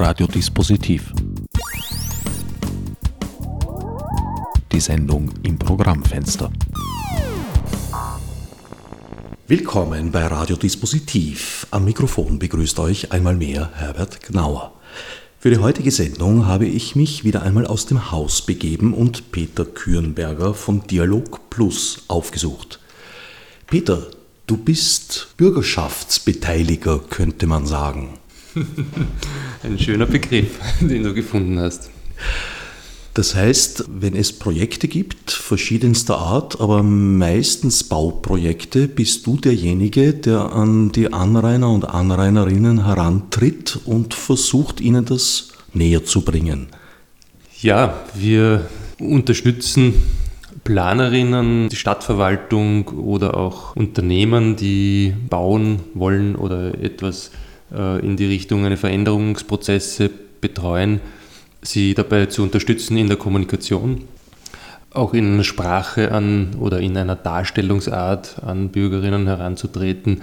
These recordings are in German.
Radiodispositiv. Die Sendung im Programmfenster. Willkommen bei Radiodispositiv. Am Mikrofon begrüßt euch einmal mehr Herbert Gnauer. Für die heutige Sendung habe ich mich wieder einmal aus dem Haus begeben und Peter Kürenberger von Dialog Plus aufgesucht. Peter, du bist Bürgerschaftsbeteiliger, könnte man sagen. Ein schöner Begriff, den du gefunden hast. Das heißt, wenn es Projekte gibt, verschiedenster Art, aber meistens Bauprojekte, bist du derjenige, der an die Anrainer und Anrainerinnen herantritt und versucht, ihnen das näher zu bringen. Ja, wir unterstützen Planerinnen, die Stadtverwaltung oder auch Unternehmen, die bauen wollen oder etwas in die Richtung eine Veränderungsprozesse betreuen, sie dabei zu unterstützen in der Kommunikation, auch in Sprache an oder in einer Darstellungsart an Bürgerinnen heranzutreten,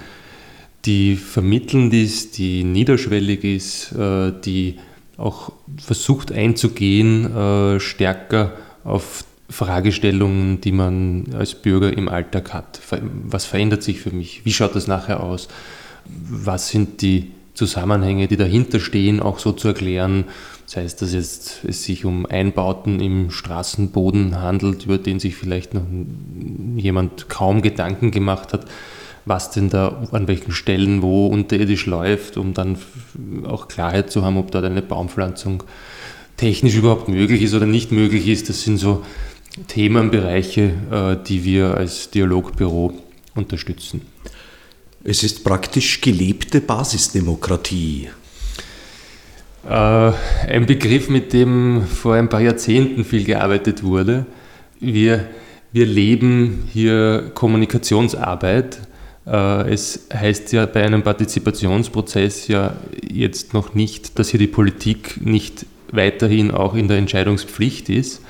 die vermittelnd ist, die niederschwellig ist, äh, die auch versucht einzugehen, äh, stärker auf Fragestellungen, die man als Bürger im Alltag hat. Was verändert sich für mich? Wie schaut das nachher aus? Was sind die Zusammenhänge, die dahinter stehen, auch so zu erklären? Sei es, dass jetzt es sich um Einbauten im Straßenboden handelt, über den sich vielleicht noch jemand kaum Gedanken gemacht hat, was denn da an welchen Stellen wo unterirdisch läuft, um dann auch Klarheit zu haben, ob dort eine Baumpflanzung technisch überhaupt möglich ist oder nicht möglich ist. Das sind so Themenbereiche, äh, die wir als Dialogbüro unterstützen. Es ist praktisch gelebte Basisdemokratie. Äh, ein Begriff, mit dem vor ein paar Jahrzehnten viel gearbeitet wurde. Wir, wir leben hier Kommunikationsarbeit. Äh, es heißt ja bei einem Partizipationsprozess ja jetzt noch nicht, dass hier die Politik nicht weiterhin auch in der Entscheidungspflicht ist.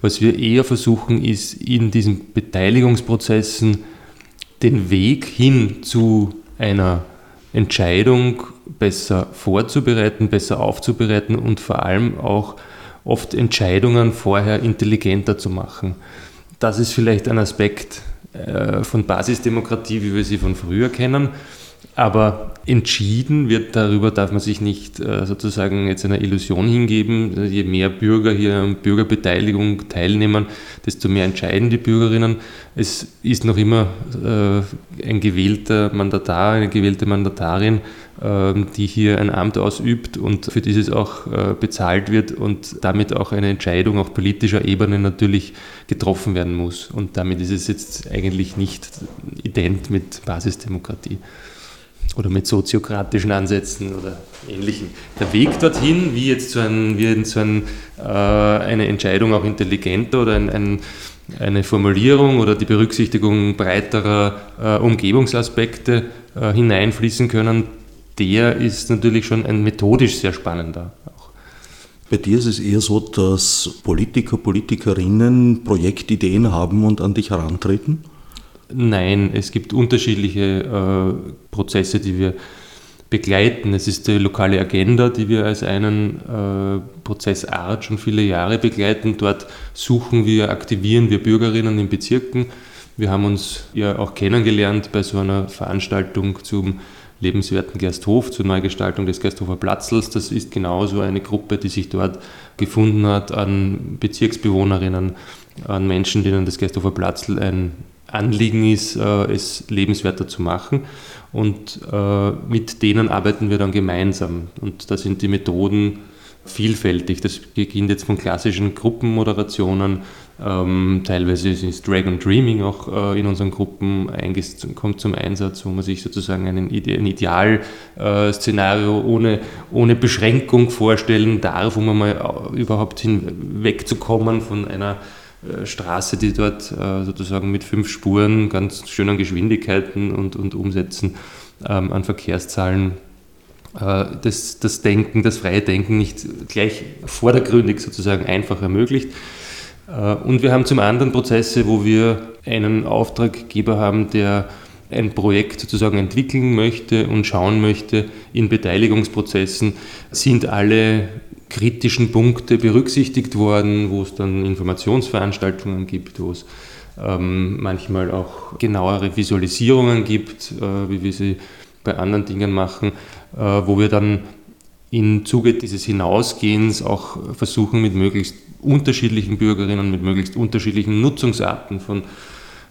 Was wir eher versuchen, ist in diesen Beteiligungsprozessen den Weg hin zu einer Entscheidung besser vorzubereiten, besser aufzubereiten und vor allem auch oft Entscheidungen vorher intelligenter zu machen. Das ist vielleicht ein Aspekt äh, von Basisdemokratie, wie wir sie von früher kennen. Aber entschieden wird, darüber darf man sich nicht äh, sozusagen jetzt einer Illusion hingeben. Je mehr Bürger hier an Bürgerbeteiligung teilnehmen, desto mehr entscheiden die Bürgerinnen. Es ist noch immer äh, ein gewählter Mandatar, eine gewählte Mandatarin, äh, die hier ein Amt ausübt und für dieses auch äh, bezahlt wird und damit auch eine Entscheidung auf politischer Ebene natürlich getroffen werden muss. Und damit ist es jetzt eigentlich nicht ident mit Basisdemokratie oder mit soziokratischen Ansätzen oder ähnlichen. Der Weg dorthin, wie jetzt so, ein, wie so ein, äh, eine Entscheidung auch intelligenter oder ein, ein, eine Formulierung oder die Berücksichtigung breiterer äh, Umgebungsaspekte äh, hineinfließen können, der ist natürlich schon ein methodisch sehr spannender. Bei dir ist es eher so, dass Politiker, Politikerinnen Projektideen haben und an dich herantreten? Nein, es gibt unterschiedliche äh, Prozesse, die wir begleiten. Es ist die lokale Agenda, die wir als einen äh, Prozessart schon viele Jahre begleiten. Dort suchen wir, aktivieren wir Bürgerinnen in Bezirken. Wir haben uns ja auch kennengelernt bei so einer Veranstaltung zum lebenswerten Gersthof, zur Neugestaltung des Gersthofer Platzels. Das ist genauso eine Gruppe, die sich dort gefunden hat an Bezirksbewohnerinnen, an Menschen, denen das Gersthofer Platzl ein Anliegen ist, äh, es lebenswerter zu machen. Und äh, mit denen arbeiten wir dann gemeinsam. Und da sind die Methoden vielfältig. Das beginnt jetzt von klassischen Gruppenmoderationen, ähm, teilweise ist Dragon Dreaming auch äh, in unseren Gruppen kommt zum Einsatz, wo man sich sozusagen ein Idealszenario ohne, ohne Beschränkung vorstellen darf, um mal überhaupt hinwegzukommen von einer Straße, die dort äh, sozusagen mit fünf Spuren, ganz schönen Geschwindigkeiten und, und Umsätzen ähm, an Verkehrszahlen äh, das, das Denken, das freie Denken nicht gleich vordergründig sozusagen einfach ermöglicht. Und wir haben zum anderen Prozesse, wo wir einen Auftraggeber haben, der ein Projekt sozusagen entwickeln möchte und schauen möchte, in Beteiligungsprozessen sind alle kritischen Punkte berücksichtigt worden, wo es dann Informationsveranstaltungen gibt, wo es ähm, manchmal auch genauere Visualisierungen gibt, äh, wie wir sie bei anderen Dingen machen, äh, wo wir dann im Zuge dieses Hinausgehens auch versuchen, mit möglichst unterschiedlichen Bürgerinnen, mit möglichst unterschiedlichen Nutzungsarten von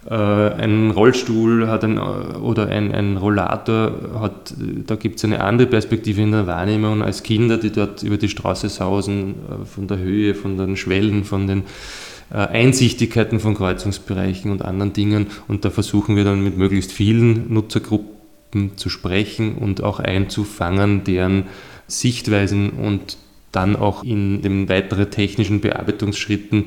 ein Rollstuhl hat ein, oder ein, ein Rollator hat, da gibt es eine andere Perspektive in der Wahrnehmung als Kinder, die dort über die Straße sausen, äh, von der Höhe, von den Schwellen, von den äh, Einsichtigkeiten von Kreuzungsbereichen und anderen Dingen. Und da versuchen wir dann mit möglichst vielen Nutzergruppen zu sprechen und auch einzufangen, deren Sichtweisen und dann auch in den weiteren technischen Bearbeitungsschritten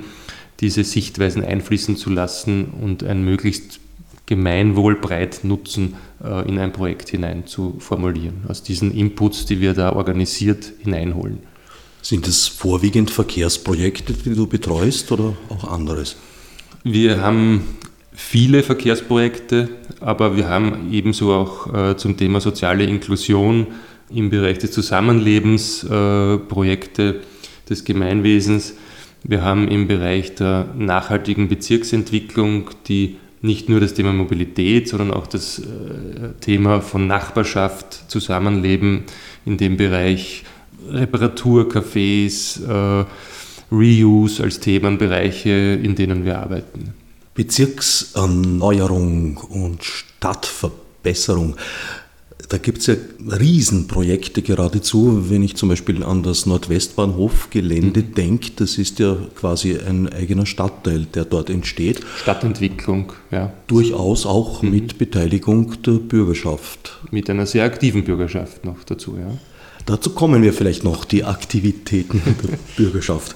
diese Sichtweisen einfließen zu lassen und ein möglichst gemeinwohlbreit Nutzen äh, in ein Projekt hinein zu formulieren, aus diesen Inputs, die wir da organisiert hineinholen. Sind es vorwiegend Verkehrsprojekte, die du betreust oder auch anderes? Wir haben viele Verkehrsprojekte, aber wir haben ebenso auch äh, zum Thema soziale Inklusion im Bereich des Zusammenlebens äh, Projekte des Gemeinwesens. Wir haben im Bereich der nachhaltigen Bezirksentwicklung, die nicht nur das Thema Mobilität, sondern auch das äh, Thema von Nachbarschaft, Zusammenleben in dem Bereich Reparaturcafés, äh, Reuse als Themenbereiche, in denen wir arbeiten. Bezirkserneuerung und Stadtverbesserung. Da gibt es ja Riesenprojekte geradezu. Wenn ich zum Beispiel an das Nordwestbahnhofgelände mhm. denke, das ist ja quasi ein eigener Stadtteil, der dort entsteht. Stadtentwicklung, ja. Durchaus auch mhm. mit Beteiligung der Bürgerschaft. Mit einer sehr aktiven Bürgerschaft noch dazu, ja. Dazu kommen wir vielleicht noch, die Aktivitäten der Bürgerschaft.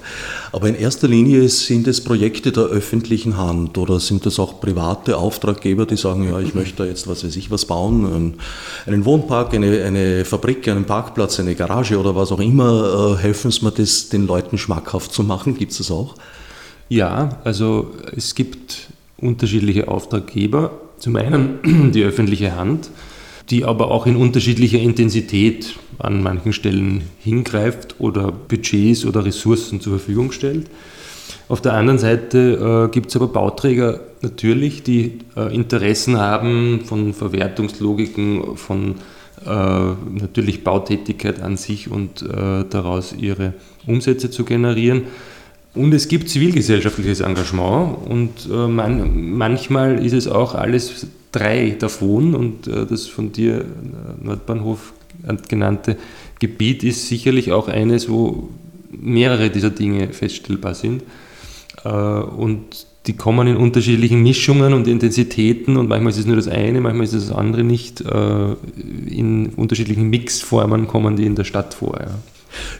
Aber in erster Linie sind es Projekte der öffentlichen Hand oder sind es auch private Auftraggeber, die sagen, ja, ich möchte da jetzt, was weiß ich, was bauen, einen Wohnpark, eine, eine Fabrik, einen Parkplatz, eine Garage oder was auch immer. Äh, helfen Sie mir, das den Leuten schmackhaft zu machen? Gibt es das auch? Ja, also es gibt unterschiedliche Auftraggeber. Zum einen die öffentliche Hand die aber auch in unterschiedlicher Intensität an manchen Stellen hingreift oder Budgets oder Ressourcen zur Verfügung stellt. Auf der anderen Seite äh, gibt es aber Bauträger natürlich, die äh, Interessen haben von Verwertungslogiken, von äh, natürlich Bautätigkeit an sich und äh, daraus ihre Umsätze zu generieren. Und es gibt zivilgesellschaftliches Engagement und äh, man, manchmal ist es auch alles drei davon und äh, das von dir Nordbahnhof genannte Gebiet ist sicherlich auch eines, wo mehrere dieser Dinge feststellbar sind. Äh, und die kommen in unterschiedlichen Mischungen und Intensitäten und manchmal ist es nur das eine, manchmal ist es das andere nicht. Äh, in unterschiedlichen Mixformen kommen die in der Stadt vor.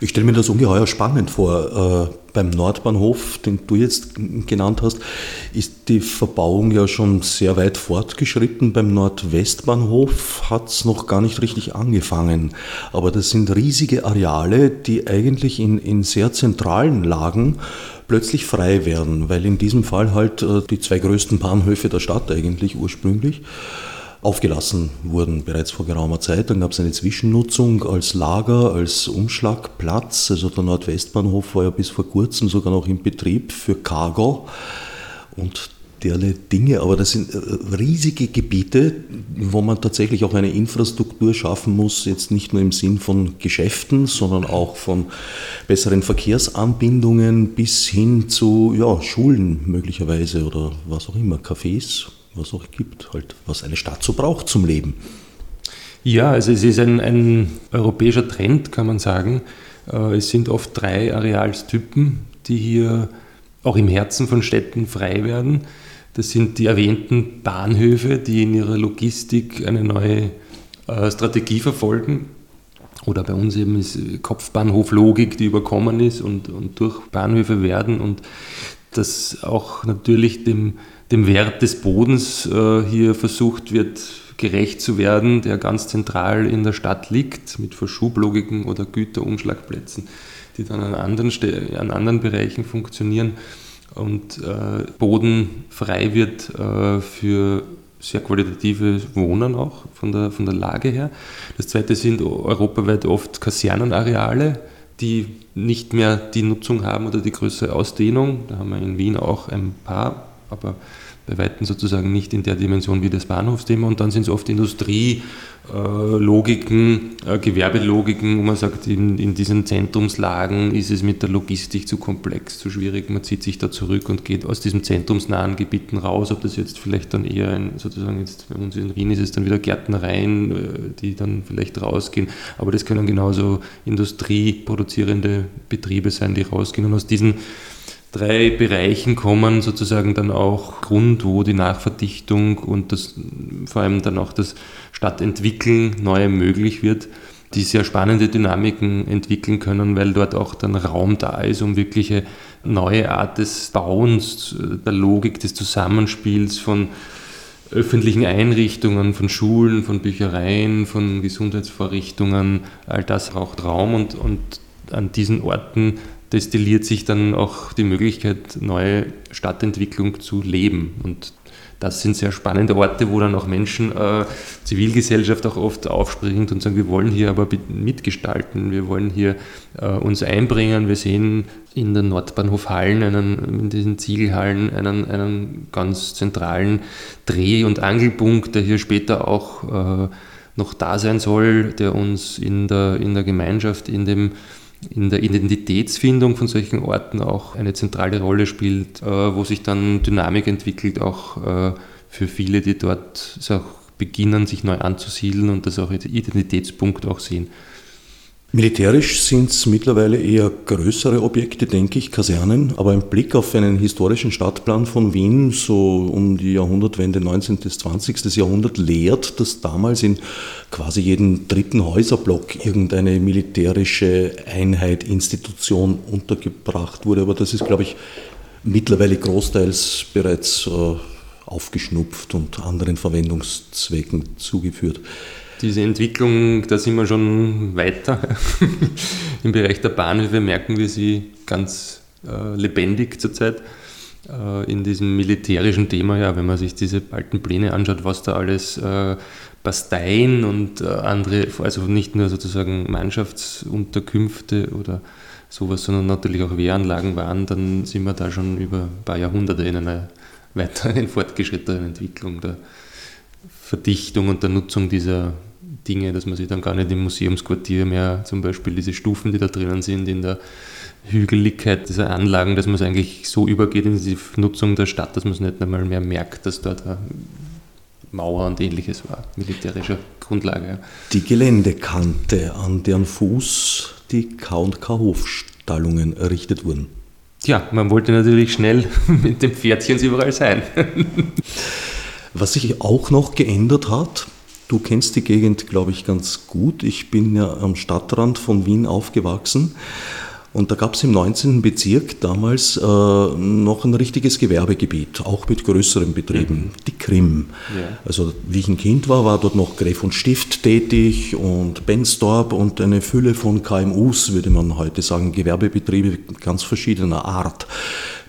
Ich stelle mir das ungeheuer spannend vor. Äh, beim Nordbahnhof, den du jetzt genannt hast, ist die Verbauung ja schon sehr weit fortgeschritten. Beim Nordwestbahnhof hat es noch gar nicht richtig angefangen. Aber das sind riesige Areale, die eigentlich in, in sehr zentralen Lagen plötzlich frei werden, weil in diesem Fall halt äh, die zwei größten Bahnhöfe der Stadt eigentlich ursprünglich aufgelassen wurden bereits vor geraumer Zeit. Dann gab es eine Zwischennutzung als Lager, als Umschlagplatz. Also der Nordwestbahnhof war ja bis vor kurzem sogar noch in Betrieb für Cargo und derlei Dinge. Aber das sind äh, riesige Gebiete, wo man tatsächlich auch eine Infrastruktur schaffen muss, jetzt nicht nur im Sinn von Geschäften, sondern auch von besseren Verkehrsanbindungen bis hin zu ja, Schulen möglicherweise oder was auch immer, Cafés was auch gibt, halt, was eine Stadt so braucht zum Leben. Ja, also es ist ein, ein europäischer Trend, kann man sagen. Äh, es sind oft drei Arealstypen, die hier auch im Herzen von Städten frei werden. Das sind die erwähnten Bahnhöfe, die in ihrer Logistik eine neue äh, Strategie verfolgen. Oder bei uns eben ist Kopfbahnhoflogik, die überkommen ist und, und durch Bahnhöfe werden und das auch natürlich dem dem Wert des Bodens äh, hier versucht wird, gerecht zu werden, der ganz zentral in der Stadt liegt, mit Verschublogiken oder Güterumschlagplätzen, die dann an anderen, an anderen Bereichen funktionieren und äh, Boden frei wird äh, für sehr qualitatives Wohnen auch von der, von der Lage her. Das zweite sind europaweit oft Kasernenareale, die nicht mehr die Nutzung haben oder die größere Ausdehnung. Da haben wir in Wien auch ein paar, aber bei Weitem sozusagen nicht in der Dimension wie das Bahnhofsthema. Und dann sind es oft Industrielogiken, äh, Gewerbelogiken, wo man sagt, in, in, diesen Zentrumslagen ist es mit der Logistik zu komplex, zu schwierig. Man zieht sich da zurück und geht aus diesen zentrumsnahen Gebieten raus. Ob das jetzt vielleicht dann eher ein, sozusagen jetzt bei uns in Wien ist es dann wieder Gärtnereien, äh, die dann vielleicht rausgehen. Aber das können genauso industrieproduzierende Betriebe sein, die rausgehen. Und aus diesen drei Bereichen kommen sozusagen dann auch Grund, wo die Nachverdichtung und das, vor allem dann auch das Stadtentwickeln neu möglich wird, die sehr spannende Dynamiken entwickeln können, weil dort auch dann Raum da ist, um wirkliche neue Art des Bauens, der Logik des Zusammenspiels von öffentlichen Einrichtungen, von Schulen, von Büchereien, von Gesundheitsvorrichtungen, all das braucht Raum und, und an diesen Orten destilliert sich dann auch die Möglichkeit, neue Stadtentwicklung zu leben. Und das sind sehr spannende Orte, wo dann auch Menschen, äh, Zivilgesellschaft auch oft aufspringt und sagen, wir wollen hier aber mitgestalten, wir wollen hier äh, uns einbringen. Wir sehen in den Nordbahnhof Hallen, einen, in diesen Ziegelhallen, einen, einen ganz zentralen Dreh- und Angelpunkt, der hier später auch äh, noch da sein soll, der uns in der, in der Gemeinschaft, in dem in der Identitätsfindung von solchen Orten auch eine zentrale Rolle spielt, äh, wo sich dann Dynamik entwickelt, auch äh, für viele, die dort beginnen, sich neu anzusiedeln und das auch als Identitätspunkt auch sehen. Militärisch sind es mittlerweile eher größere Objekte, denke ich, Kasernen, aber ein Blick auf einen historischen Stadtplan von Wien, so um die Jahrhundertwende 19. bis 20. Jahrhundert, lehrt, dass damals in quasi jedem dritten Häuserblock irgendeine militärische Einheit, Institution untergebracht wurde. Aber das ist, glaube ich, mittlerweile großteils bereits äh, aufgeschnupft und anderen Verwendungszwecken zugeführt diese Entwicklung, da sind wir schon weiter. Im Bereich der Bahnhöfe merken wir sie ganz äh, lebendig zurzeit. Äh, in diesem militärischen Thema, ja, wenn man sich diese alten Pläne anschaut, was da alles äh, Basteien und äh, andere, also nicht nur sozusagen Mannschaftsunterkünfte oder sowas, sondern natürlich auch Wehranlagen waren, dann sind wir da schon über ein paar Jahrhunderte in einer weiteren fortgeschrittenen Entwicklung der Verdichtung und der Nutzung dieser Dinge, dass man sich dann gar nicht im Museumsquartier mehr zum Beispiel diese Stufen, die da drinnen sind, in der Hügeligkeit dieser Anlagen, dass man es eigentlich so übergeht in die Nutzung der Stadt, dass man es nicht einmal mehr merkt, dass dort eine Mauer und ähnliches war, militärischer Grundlage. Die Geländekante, an deren Fuß die K&K Hofstallungen errichtet wurden. Ja, man wollte natürlich schnell mit den Pferdchen überall sein. Was sich auch noch geändert hat, Du kennst die Gegend, glaube ich, ganz gut. Ich bin ja am Stadtrand von Wien aufgewachsen. Und da gab es im 19. Bezirk damals äh, noch ein richtiges Gewerbegebiet, auch mit größeren Betrieben, mhm. die Krim. Ja. Also wie ich ein Kind war, war dort noch Gräf und Stift tätig und Benstorp und eine Fülle von KMUs, würde man heute sagen, Gewerbebetriebe ganz verschiedener Art.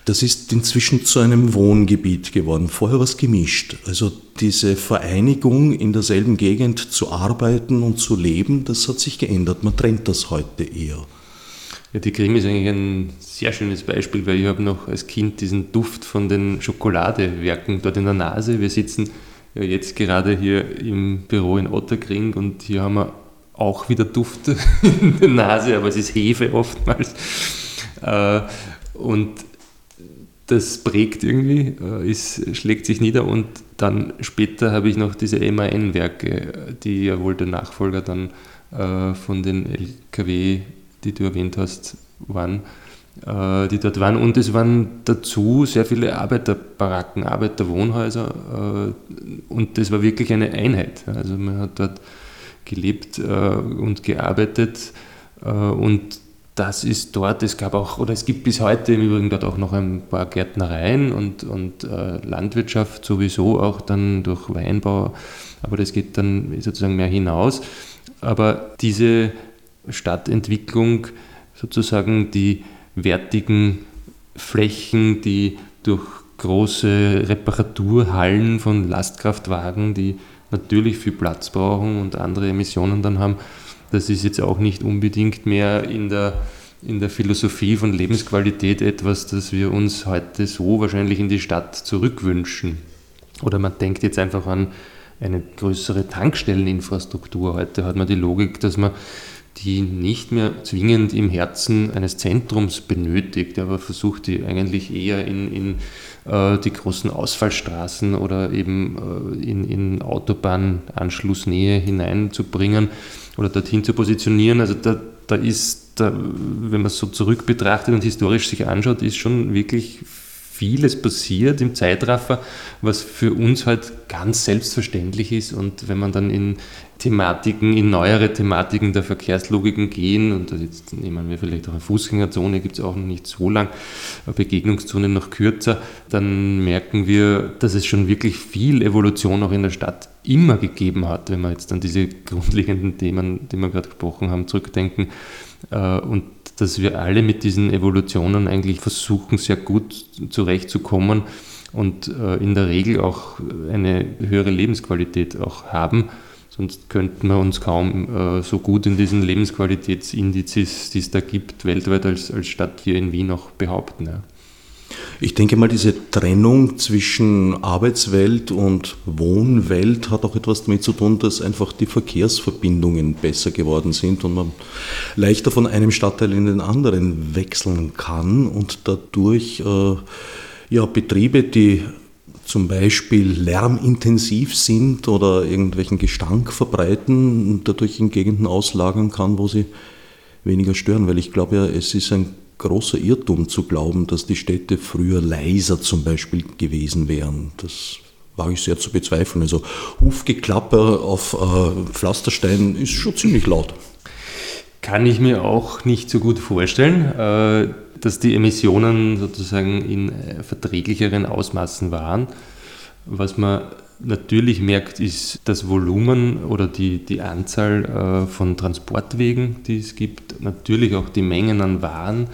Das ist inzwischen zu einem Wohngebiet geworden. Vorher war es gemischt. Also diese Vereinigung in derselben Gegend zu arbeiten und zu leben, das hat sich geändert. Man trennt das heute eher. Ja, die Krim ist eigentlich ein sehr schönes Beispiel, weil ich habe noch als Kind diesen Duft von den Schokoladewerken dort in der Nase. Wir sitzen ja jetzt gerade hier im Büro in Otterkring und hier haben wir auch wieder Duft in der Nase, aber es ist Hefe oftmals. Äh, und das prägt irgendwie, äh, ist, schlägt sich nieder und dann später habe ich noch diese MAN-Werke, die ja wohl der Nachfolger dann äh, von den LKW, die du erwähnt hast, waren, äh, die dort waren. Und es waren dazu sehr viele Arbeiterbaracken, Arbeiterwohnhäuser und das war wirklich eine Einheit. Also man hat dort gelebt und gearbeitet und das ist dort, es gab auch, oder es gibt bis heute im Übrigen dort auch noch ein paar Gärtnereien und, und äh, Landwirtschaft sowieso, auch dann durch Weinbau, aber das geht dann sozusagen mehr hinaus. Aber diese Stadtentwicklung, sozusagen die wertigen Flächen, die durch große Reparaturhallen von Lastkraftwagen, die natürlich viel Platz brauchen und andere Emissionen dann haben. Das ist jetzt auch nicht unbedingt mehr in der, in der Philosophie von Lebensqualität etwas, das wir uns heute so wahrscheinlich in die Stadt zurückwünschen. Oder man denkt jetzt einfach an eine größere Tankstelleninfrastruktur. Heute hat man die Logik, dass man die nicht mehr zwingend im Herzen eines Zentrums benötigt, aber versucht die eigentlich eher in, in äh, die großen Ausfallstraßen oder eben äh, in, in Autobahnanschlussnähe hineinzubringen oder dorthin zu positionieren. Also da, da ist, da, wenn man es so zurück betrachtet und historisch sich anschaut, ist schon wirklich vieles passiert im Zeitraffer, was für uns halt ganz selbstverständlich ist. Und wenn man dann in Thematiken, in neuere Thematiken der Verkehrslogiken gehen, und jetzt nehmen wir vielleicht auch eine Fußgängerzone, gibt es auch noch nicht so lang, eine Begegnungszone noch kürzer, dann merken wir, dass es schon wirklich viel Evolution auch in der Stadt immer gegeben hat, wenn wir jetzt an diese grundlegenden Themen, die wir gerade gesprochen haben, zurückdenken. Äh, und dass wir alle mit diesen Evolutionen eigentlich versuchen, sehr gut zurechtzukommen und äh, in der Regel auch eine höhere Lebensqualität auch haben. Sonst könnten wir uns kaum äh, so gut in diesen Lebensqualitätsindizes, die es da gibt, weltweit als, als Stadt hier in Wien auch behaupten. Ja. Ich denke mal, diese Trennung zwischen Arbeitswelt und Wohnwelt hat auch etwas damit zu tun, dass einfach die Verkehrsverbindungen besser geworden sind und man leichter von einem Stadtteil in den anderen wechseln kann und dadurch äh, ja, Betriebe, die zum Beispiel lärmintensiv sind oder irgendwelchen Gestank verbreiten, dadurch in Gegenden auslagern kann, wo sie weniger stören, weil ich glaube ja, es ist ein großer Irrtum zu glauben, dass die Städte früher leiser zum Beispiel gewesen wären. Das wage ich sehr zu bezweifeln. Also Hufgeklapper auf äh, Pflasterstein ist schon ziemlich laut. Kann ich mir auch nicht so gut vorstellen, äh, dass die Emissionen sozusagen in äh, verträglicheren Ausmaßen waren. Was man natürlich merkt, ist das Volumen oder die, die Anzahl äh, von Transportwegen, die es gibt, natürlich auch die Mengen an Waren,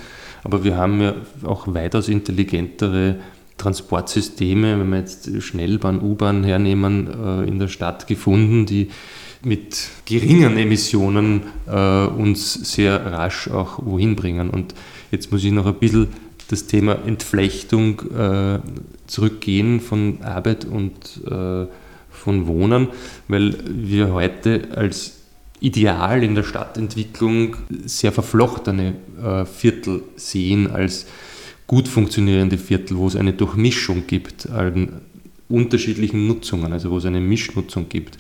aber wir haben ja auch weitaus intelligentere Transportsysteme, wenn wir jetzt Schnellbahn, U-Bahn hernehmen, äh, in der Stadt gefunden, die mit geringen Emissionen uns sehr rasch auch wohin bringen. Und jetzt muss ich noch ein bisschen das Thema Entflechtung äh, zurückgehen von Arbeit und äh, von Wohnen, weil wir heute als Ideal in der Stadtentwicklung sehr verflochtene äh, Viertel sehen als gut funktionierende Viertel, wo es eine Durchmischung gibt an unterschiedlichen Nutzungen, also wo es eine Mischnutzung gibt.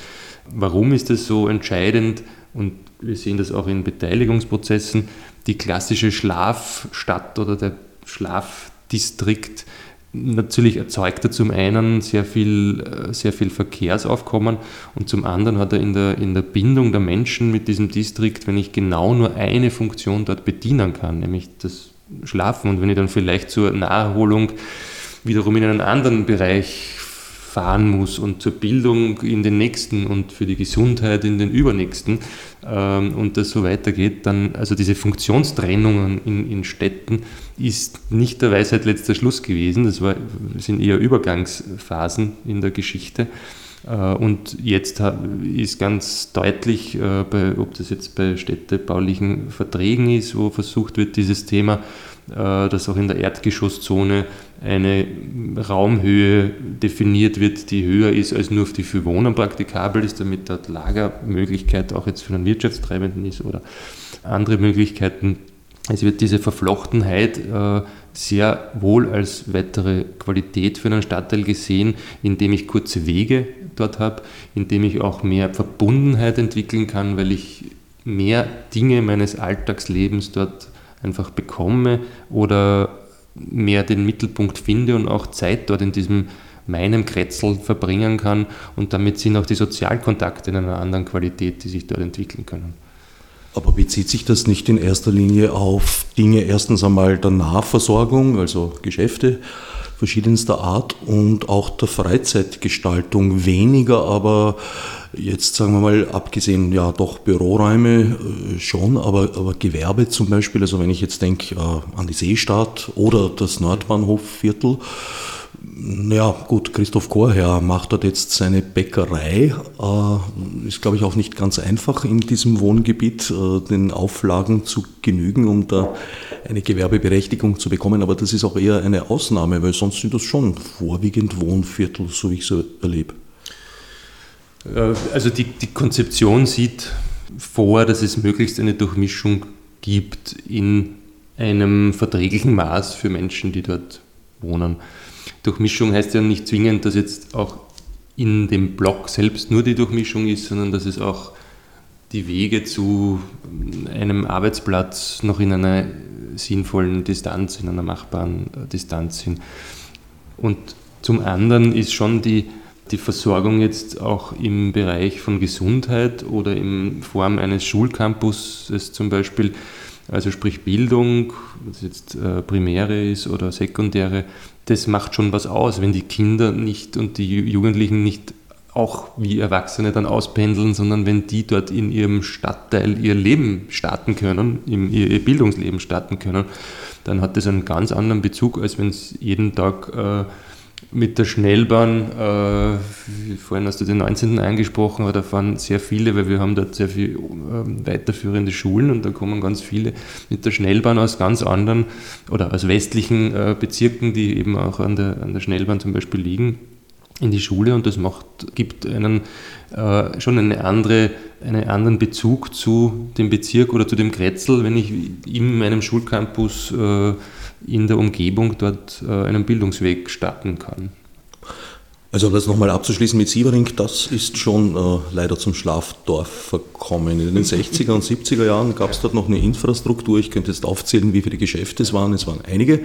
Warum ist das so entscheidend? Und wir sehen das auch in Beteiligungsprozessen. Die klassische Schlafstadt oder der Schlafdistrikt natürlich erzeugt er zum einen sehr viel, äh, sehr viel Verkehrsaufkommen und zum anderen hat er in der, in der Bindung der Menschen mit diesem Distrikt, wenn ich genau nur eine Funktion dort bedienen kann, nämlich das Schlafen und wenn ich dann vielleicht zur Naherholung wiederum in einen anderen Bereich fahren muss und zur Bildung in den nächsten und für die Gesundheit in den übernächsten ähm, und das so weitergeht, dann, also diese Funktionstrennungen in, in Städten ist nicht der Weisheit letzter Schluss gewesen, das war, sind eher Übergangsphasen in der Geschichte. Äh, und jetzt ist ganz deutlich, äh, ob das jetzt bei städtebaulichen Verträgen ist, wo versucht wird, dieses Thema, äh, dass auch in der Erdgeschosszone eine Raumhöhe definiert wird, die höher ist als nur für die Wohnen praktikabel ist, damit dort Lagermöglichkeit auch jetzt für einen Wirtschaftstreibenden ist oder andere Möglichkeiten. Es wird diese Verflochtenheit äh, sehr wohl als weitere Qualität für einen Stadtteil gesehen, indem ich kurze Wege dort habe, indem ich auch mehr Verbundenheit entwickeln kann, weil ich mehr Dinge meines Alltagslebens dort einfach bekomme oder mehr den Mittelpunkt finde und auch Zeit dort in diesem meinem Kretzel verbringen kann und damit sind auch die Sozialkontakte in einer anderen Qualität, die sich dort entwickeln können. Aber bezieht sich das nicht in erster Linie auf Dinge erstens einmal der Nahversorgung, also Geschäfte verschiedenster Art und auch der Freizeitgestaltung weniger, aber Jetzt sagen wir mal, abgesehen, ja doch Büroräume äh, schon, aber, aber Gewerbe zum Beispiel, also wenn ich jetzt denke äh, an die Seestadt oder das Nordbahnhofviertel, Ja, gut, Christoph Chorherr macht dort jetzt seine Bäckerei. Äh, ist, glaube ich, auch nicht ganz einfach in diesem Wohngebiet äh, den Auflagen zu genügen, um da eine Gewerbeberechtigung zu bekommen. Aber das ist auch eher eine Ausnahme, weil sonst sind das schon vorwiegend Wohnviertel, so wie ich so erlebe. Äh, also die, die Konzeption sieht vor, dass es möglichst eine Durchmischung gibt in einem verträglichen Maß für Menschen, die dort wohnen. Durchmischung heißt ja nicht zwingend, dass jetzt auch in dem Block selbst nur die Durchmischung ist, sondern dass es auch die Wege zu einem Arbeitsplatz noch in einer sinnvollen Distanz, in einer machbaren Distanz sind. Und zum anderen ist schon die, die Versorgung jetzt auch im Bereich von Gesundheit oder in Form eines Schulcampuses zum Beispiel, also sprich Bildung, was jetzt äh, primäre ist oder sekundäre, das macht schon was aus, wenn die Kinder nicht und die Jugendlichen nicht auch wie Erwachsene dann auspendeln, sondern wenn die dort in ihrem Stadtteil ihr Leben starten können, ihr Bildungsleben starten können, dann hat das einen ganz anderen Bezug, als wenn es jeden Tag äh, mit der Schnellbahn, äh, vorhin hast du den 19. angesprochen, aber da fahren sehr viele, weil wir haben dort sehr viele äh, weiterführende Schulen und da kommen ganz viele mit der Schnellbahn aus ganz anderen oder aus westlichen äh, Bezirken, die eben auch an der, an der Schnellbahn zum Beispiel liegen in die Schule und das macht, gibt einen, äh, schon eine andere, einen anderen Bezug zu dem Bezirk oder zu dem Kretzel, wenn ich in meinem Schulcampus äh, in der Umgebung dort äh, einen Bildungsweg starten kann. Also um das nochmal abzuschließen mit Sievering, das ist schon äh, leider zum Schlafdorf verkommen. In den 60er und 70er Jahren gab es dort noch eine Infrastruktur. Ich könnte jetzt aufzählen, wie viele Geschäfte es waren. Es waren einige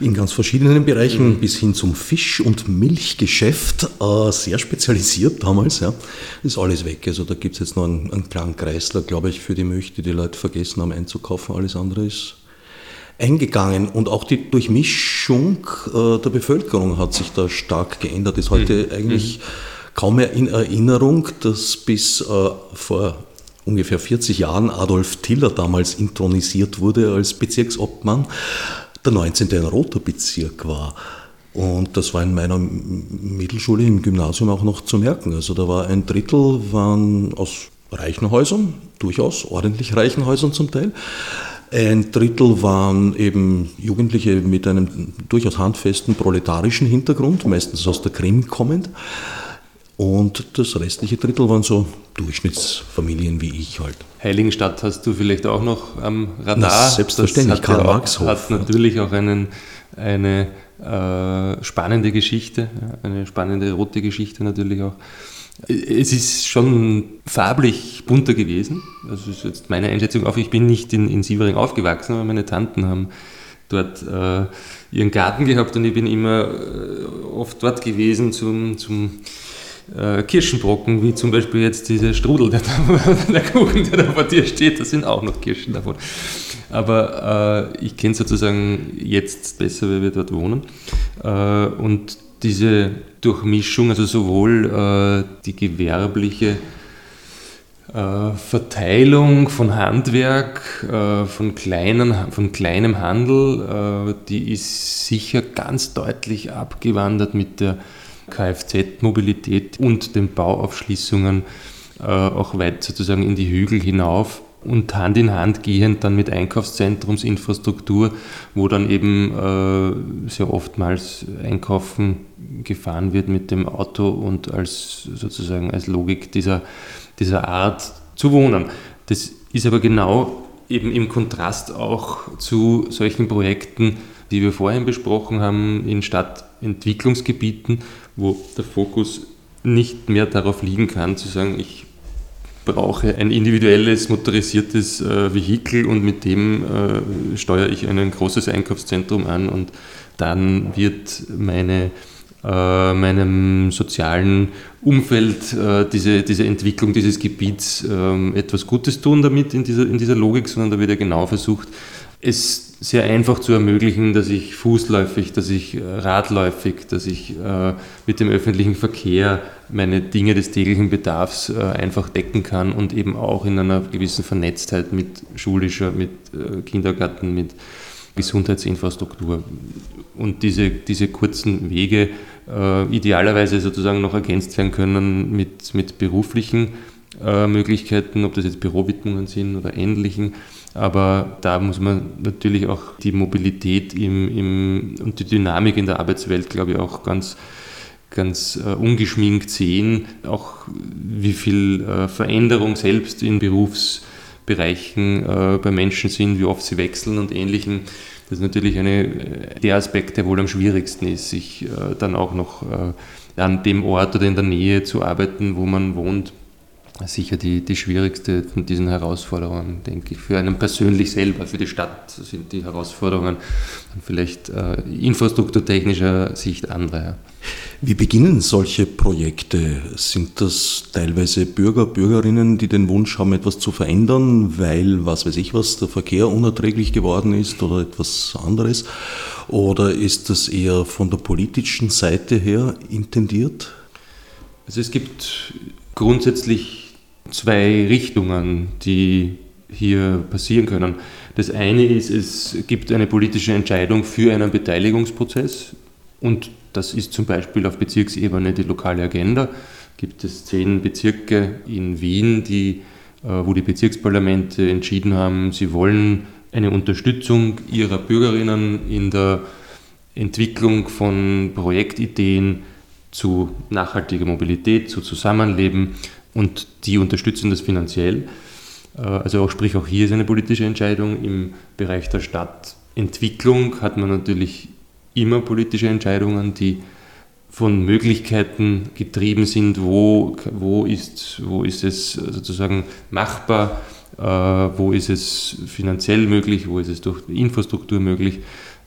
in ganz verschiedenen Bereichen, mhm. bis hin zum Fisch- und Milchgeschäft, äh, sehr spezialisiert damals. Ja. Ist alles weg. Also da gibt es jetzt noch einen, einen kleinen Kreisler, glaube ich, für die Milch, die die Leute vergessen haben einzukaufen. Alles andere ist eingegangen und auch die Durchmischung äh, der Bevölkerung hat sich da stark geändert. Ist heute mhm. eigentlich mhm. kaum mehr in Erinnerung, dass bis äh, vor ungefähr 40 Jahren Adolf Tiller damals intronisiert wurde als Bezirksobmann, der 19. ein roter Bezirk war. Und das war in meiner Mittelschule im Gymnasium auch noch zu merken. Also da war ein Drittel waren aus reichen Häusern, durchaus ordentlich reichen Häusern zum Teil. Ein Drittel waren eben Jugendliche mit einem durchaus handfesten proletarischen Hintergrund, meistens aus der Krim kommend. Und das restliche Drittel waren so Durchschnittsfamilien wie ich halt. Heiligenstadt hast du vielleicht auch noch am Radar. Na, selbstverständlich, Karl Marxhof. Hat natürlich auch einen, eine äh, spannende Geschichte, eine spannende rote Geschichte natürlich auch. Es ist schon farblich bunter gewesen. Das ist jetzt meine Einschätzung auch. Ich bin nicht in, in Sievering aufgewachsen, aber meine Tanten haben dort äh, ihren Garten gehabt und ich bin immer äh, oft dort gewesen zum, zum äh, Kirschenbrocken, wie zum Beispiel jetzt diese Strudel, der, da, der Kuchen, der da vor dir steht, da sind auch noch Kirschen davon. Aber äh, ich kenne sozusagen jetzt besser, weil wir dort wohnen. Äh, und diese Durchmischung, also sowohl äh, die gewerbliche äh, Verteilung von Handwerk, äh, von, kleinen, von kleinem Handel, äh, die ist sicher ganz deutlich abgewandert mit der Kfz-Mobilität und den Bauaufschließungen äh, auch weit sozusagen in die Hügel hinauf und Hand in Hand gehend dann mit Einkaufszentrumsinfrastruktur, wo dann eben äh, sehr oftmals einkaufen gefahren wird mit dem Auto und als sozusagen als Logik dieser, dieser Art zu wohnen. Das ist aber genau eben im Kontrast auch zu solchen Projekten, die wir vorhin besprochen haben in Stadtentwicklungsgebieten, wo der Fokus nicht mehr darauf liegen kann, zu sagen, ich brauche ein individuelles motorisiertes äh, Vehikel und mit dem äh, steuere ich ein großes Einkaufszentrum an und dann wird meine, äh, meinem sozialen Umfeld äh, diese, diese Entwicklung dieses Gebiets ähm, etwas Gutes tun damit in dieser, in dieser Logik, sondern da wird ja genau versucht, es sehr einfach zu ermöglichen, dass ich fußläufig, dass ich äh, radläufig, dass ich äh, mit dem öffentlichen Verkehr meine Dinge des täglichen Bedarfs äh, einfach decken kann und eben auch in einer gewissen Vernetztheit mit schulischer, mit Kindergarten, mit Gesundheitsinfrastruktur. Und diese, diese kurzen Wege idealerweise sozusagen noch ergänzt werden können mit, mit beruflichen äh, Möglichkeiten, ob das jetzt Bürowidmungen sind oder ähnlichen. Aber da muss man natürlich auch die Mobilität im, im, und die Dynamik in der Arbeitswelt, glaube ich, auch ganz, ganz uh, ungeschminkt sehen. Auch wie viel uh, Veränderung selbst in Berufsbereichen uh, bei Menschen sind, wie oft sie wechseln und ähnlichen. Das ist natürlich eine, der Aspekt, der wohl am schwierigsten ist, sich dann auch noch an dem Ort oder in der Nähe zu arbeiten, wo man wohnt sicher die, die schwierigste von diesen Herausforderungen, denke ich. Für einen persönlich selber, für die Stadt sind die Herausforderungen vielleicht äh, infrastrukturtechnischer Sicht andere. Wie beginnen solche Projekte? Sind das teilweise Bürger, Bürgerinnen, die den Wunsch haben, etwas zu verändern, weil, was weiß ich was, der Verkehr unerträglich geworden ist oder etwas anderes? Oder ist das eher von der politischen Seite her intendiert? Also es gibt grundsätzlich zwei Richtungen, die hier passieren können. Das eine ist, es gibt eine politische Entscheidung für einen Beteiligungsprozess und das ist zum Beispiel auf Bezirksebene die lokale Agenda. Gibt es zehn Bezirke in Wien, die, äh, wo die Bezirksparlamente entschieden haben, sie wollen eine Unterstützung ihrer Bürgerinnen in der Entwicklung von Projektideen zu nachhaltiger Mobilität, zu Zusammenleben, und die unterstützen das finanziell. Äh, also auch, sprich, auch hier ist eine politische Entscheidung. Im Bereich der Stadtentwicklung hat man natürlich immer politische Entscheidungen, die von Möglichkeiten getrieben sind, wo, wo, ist, wo ist es sozusagen machbar, äh, wo ist es finanziell möglich, wo ist es durch Infrastruktur möglich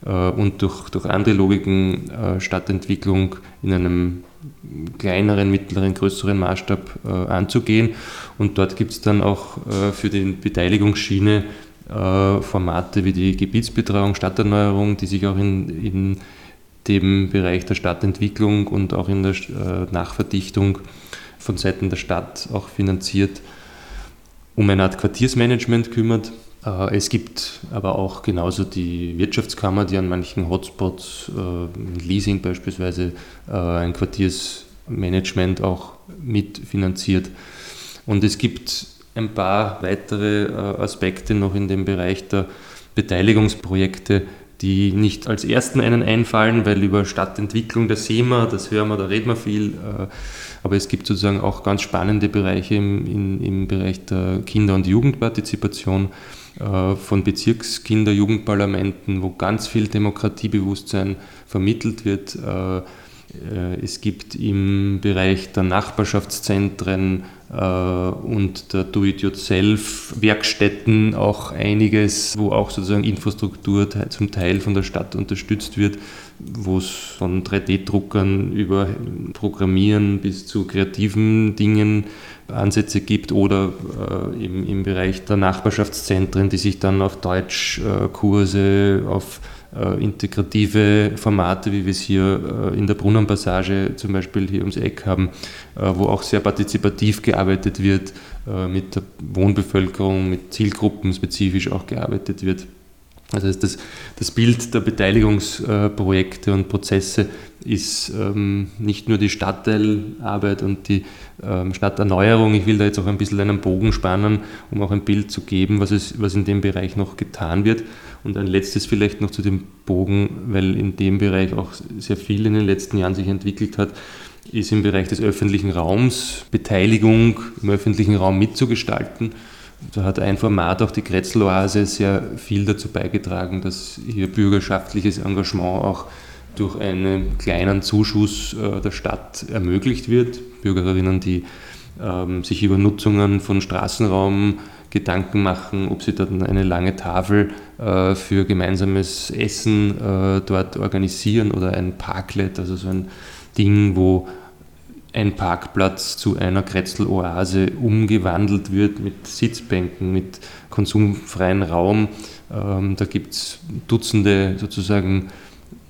äh, und durch, durch andere Logiken Stadtentwicklung in einem kleineren, mittleren, größeren Maßstab äh, anzugehen. Und dort gibt es dann auch äh, für die Beteiligungsschiene äh, Formate wie die Gebietsbetreuung, Stadterneuerung, die sich auch in, in dem Bereich der Stadtentwicklung und auch in der äh, Nachverdichtung von Seiten der Stadt auch finanziert, um eine Art Quartiersmanagement kümmert. Äh, es gibt aber auch genauso die Wirtschaftskammer, die an manchen Hotspots, äh, Leasing beispielsweise, äh, ein Quartiersmanagement auch mitfinanziert. Und es gibt ein paar weitere Aspekte noch in dem Bereich der Beteiligungsprojekte, die nicht als ersten einen einfallen, weil über Stadtentwicklung, das sehen wir, das hören wir, da reden wir viel. Aber es gibt sozusagen auch ganz spannende Bereiche im, im, im Bereich der Kinder- und Jugendpartizipation von Bezirkskinder-, Jugendparlamenten, wo ganz viel Demokratiebewusstsein vermittelt wird. Äh, äh, es gibt im Bereich der Nachbarschaftszentren und der Do-it-yourself-Werkstätten auch einiges, wo auch sozusagen Infrastruktur zum Teil von der Stadt unterstützt wird, wo es von 3D-Druckern über Programmieren bis zu kreativen Dingen Ansätze gibt oder äh, im, im Bereich der Nachbarschaftszentren, die sich dann auf Deutschkurse, äh, auf äh, integrative Formate, wie wir es hier äh, in der Brunnenpassage zum Beispiel hier ums Eck haben, äh, wo auch sehr partizipativ gearbeitet wird, äh, mit der Wohnbevölkerung, mit Zielgruppen spezifisch auch gearbeitet wird. Also das, das Bild der Beteiligungsprojekte und Prozesse ist ähm, nicht nur die Stadtteilarbeit und die ähm, Stadterneuerung. Ich will da jetzt auch ein bisschen einen Bogen spannen, um auch ein Bild zu geben, was, es, was in dem Bereich noch getan wird. Und ein letztes vielleicht noch zu dem Bogen, weil in dem Bereich auch sehr viel in den letzten Jahren sich entwickelt hat, ist im Bereich des öffentlichen Raums Beteiligung im öffentlichen Raum mitzugestalten. Da hat ein Format, auch die Kretzeloase, sehr viel dazu beigetragen, dass hier bürgerschaftliches Engagement auch durch einen kleinen Zuschuss äh, der Stadt ermöglicht wird. Bürgerinnen, die ähm, sich über Nutzungen von Straßenraum Gedanken machen, ob sie dann eine lange Tafel äh, für gemeinsames Essen äh, dort organisieren oder ein Parklet, also so ein Ding, wo ein Parkplatz zu einer Kretzeloase umgewandelt wird mit Sitzbänken, mit konsumfreien Raum. Ähm, da gibt es Dutzende sozusagen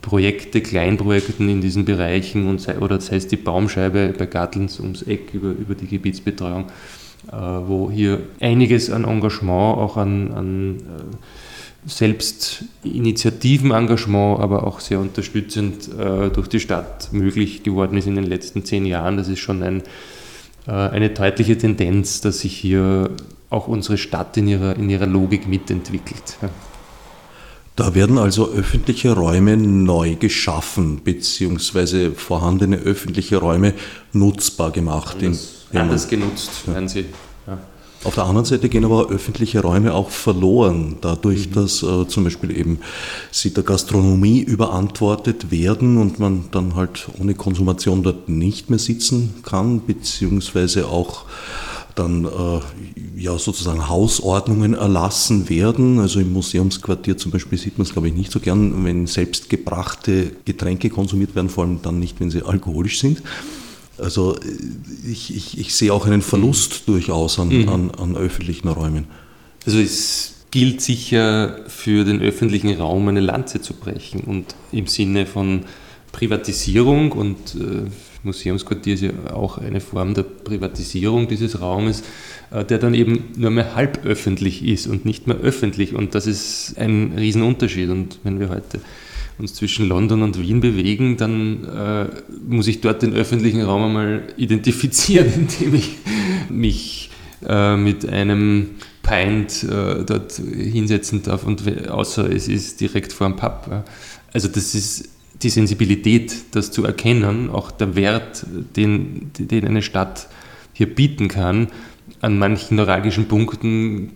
Projekte, Kleinprojekte in diesen Bereichen und sei, oder sei es die Baumscheibe bei Gartlens ums Eck über, über die Gebietsbetreuung, äh, wo hier einiges an Engagement, auch an, an selbst Initiativenengagement, aber auch sehr unterstützend äh, durch die Stadt möglich geworden ist in den letzten zehn Jahren. Das ist schon ein, äh, eine deutliche Tendenz, dass sich hier auch unsere Stadt in ihrer, in ihrer Logik mitentwickelt. Ja. Da werden also öffentliche Räume neu geschaffen, beziehungsweise vorhandene öffentliche Räume nutzbar gemacht. Anders, anders genutzt, meinen Sie? Auf der anderen Seite gehen aber öffentliche Räume auch verloren, dadurch, mhm. dass äh, zum Beispiel eben sie der Gastronomie überantwortet werden und man dann halt ohne Konsumation dort nicht mehr sitzen kann, beziehungsweise auch dann äh, ja sozusagen Hausordnungen erlassen werden. Also im Museumsquartier zum Beispiel sieht man es, glaube ich, nicht so gern, wenn selbstgebrachte Getränke konsumiert werden, vor allem dann nicht, wenn sie alkoholisch sind. Also ich, ich, ich sehe auch einen Verlust mhm. durchaus an, mhm. an, an öffentlichen Räumen. Also es gilt sicher für den öffentlichen Raum eine Lanze zu brechen und im Sinne von Privatisierung und äh, Museumsquartier ist ja auch eine Form der Privatisierung dieses Raumes, äh, der dann eben nur mehr halböffentlich ist und nicht mehr öffentlich. Und das ist ein Riesenunterschied. Und wenn wir heute uns zwischen London und Wien bewegen, dann äh, muss ich dort den öffentlichen Raum einmal identifizieren, indem ich mich äh, mit einem Pint äh, dort hinsetzen darf und außer es ist direkt vor dem Pub. Also das ist die Sensibilität, das zu erkennen, auch der Wert, den, den eine Stadt hier bieten kann. An manchen neuralgischen Punkten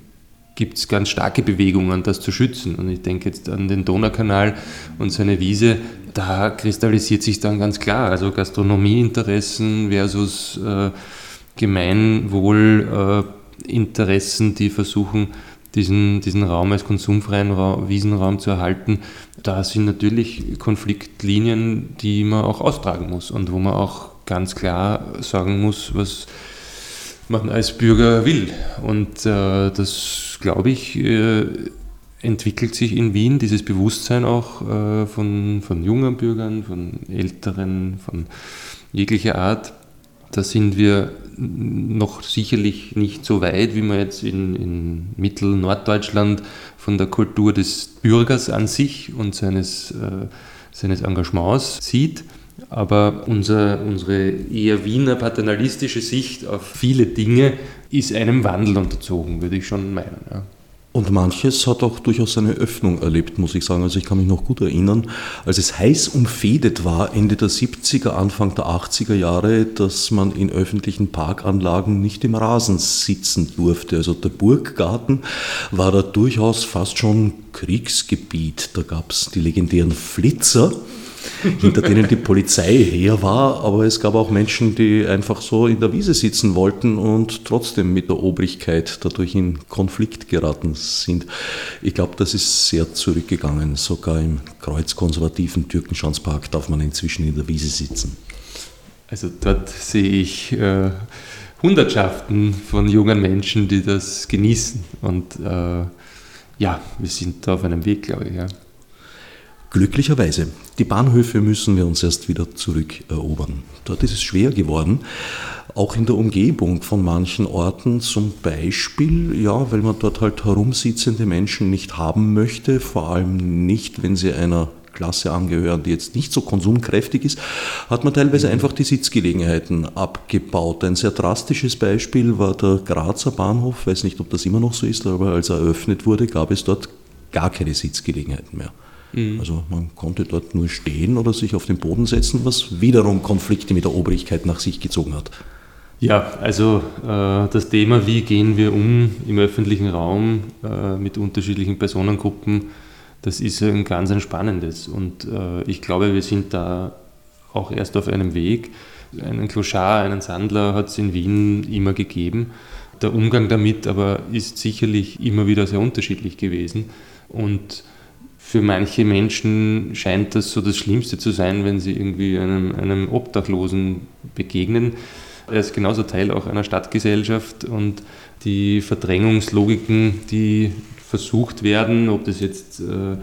gibt es ganz starke Bewegungen, das zu schützen. Und ich denke jetzt an den Donaukanal und seine Wiese, da kristallisiert sich dann ganz klar, also Gastronomieinteressen versus äh, Gemeinwohlinteressen, äh, die versuchen, diesen, diesen Raum als konsumfreien Raum, Wiesenraum zu erhalten, da sind natürlich Konfliktlinien, die man auch austragen muss und wo man auch ganz klar sagen muss, was man als Bürger will. Und äh, das, glaube ich, äh, entwickelt sich in Wien, dieses Bewusstsein auch äh, von, von jungen Bürgern, von Älteren, von jeglicher Art. Da sind wir noch sicherlich nicht so weit, wie man jetzt in, in Mittel-Norddeutschland von der Kultur des Bürgers an sich und seines, äh, seines Engagements sieht. Aber unser, unsere eher Wiener paternalistische Sicht auf viele Dinge ist einem Wandel unterzogen, würde ich schon meinen. Ja. Und manches hat auch durchaus eine Öffnung erlebt, muss ich sagen. Also ich kann mich noch gut erinnern, als es heiß umfedet war, Ende der 70er, Anfang der 80er Jahre, dass man in öffentlichen Parkanlagen nicht im Rasen sitzen durfte. Also der Burggarten war da durchaus fast schon Kriegsgebiet. Da gab es die legendären Flitzer hinter denen die Polizei her war, aber es gab auch Menschen, die einfach so in der Wiese sitzen wollten und trotzdem mit der Obrigkeit dadurch in Konflikt geraten sind. Ich glaube, das ist sehr zurückgegangen. Sogar im kreuzkonservativen Türkenschanzpark darf man inzwischen in der Wiese sitzen. Also dort sehe ich äh, Hundertschaften von jungen Menschen, die das genießen. Und äh, ja, wir sind da auf einem Weg, glaube ich. Ja. Glücklicherweise. Die Bahnhöfe müssen wir uns erst wieder zurückerobern. Dort ist es schwer geworden, auch in der Umgebung von manchen Orten zum Beispiel, ja, weil man dort halt herumsitzende Menschen nicht haben möchte, vor allem nicht, wenn sie einer Klasse angehören, die jetzt nicht so konsumkräftig ist, hat man teilweise einfach die Sitzgelegenheiten abgebaut. Ein sehr drastisches Beispiel war der Grazer Bahnhof, weiß nicht, ob das immer noch so ist, aber als er eröffnet wurde, gab es dort gar keine Sitzgelegenheiten mehr. Mhm. Also man konnte dort nur stehen oder sich auf den Boden setzen, was wiederum Konflikte mit der Obrigkeit nach sich gezogen hat. Ja, also äh, das Thema, wie gehen wir um im öffentlichen Raum äh, mit unterschiedlichen Personengruppen, das ist ein ganz ein spannendes. Und äh, ich glaube, wir sind da auch erst auf einem Weg. Einen Clochard, einen Sandler hat es in Wien immer gegeben. Der Umgang damit aber ist sicherlich immer wieder sehr unterschiedlich gewesen. Und für manche Menschen scheint das so das Schlimmste zu sein, wenn sie irgendwie einem, einem Obdachlosen begegnen. Er ist genauso Teil auch einer Stadtgesellschaft und die Verdrängungslogiken, die versucht werden, ob das jetzt äh,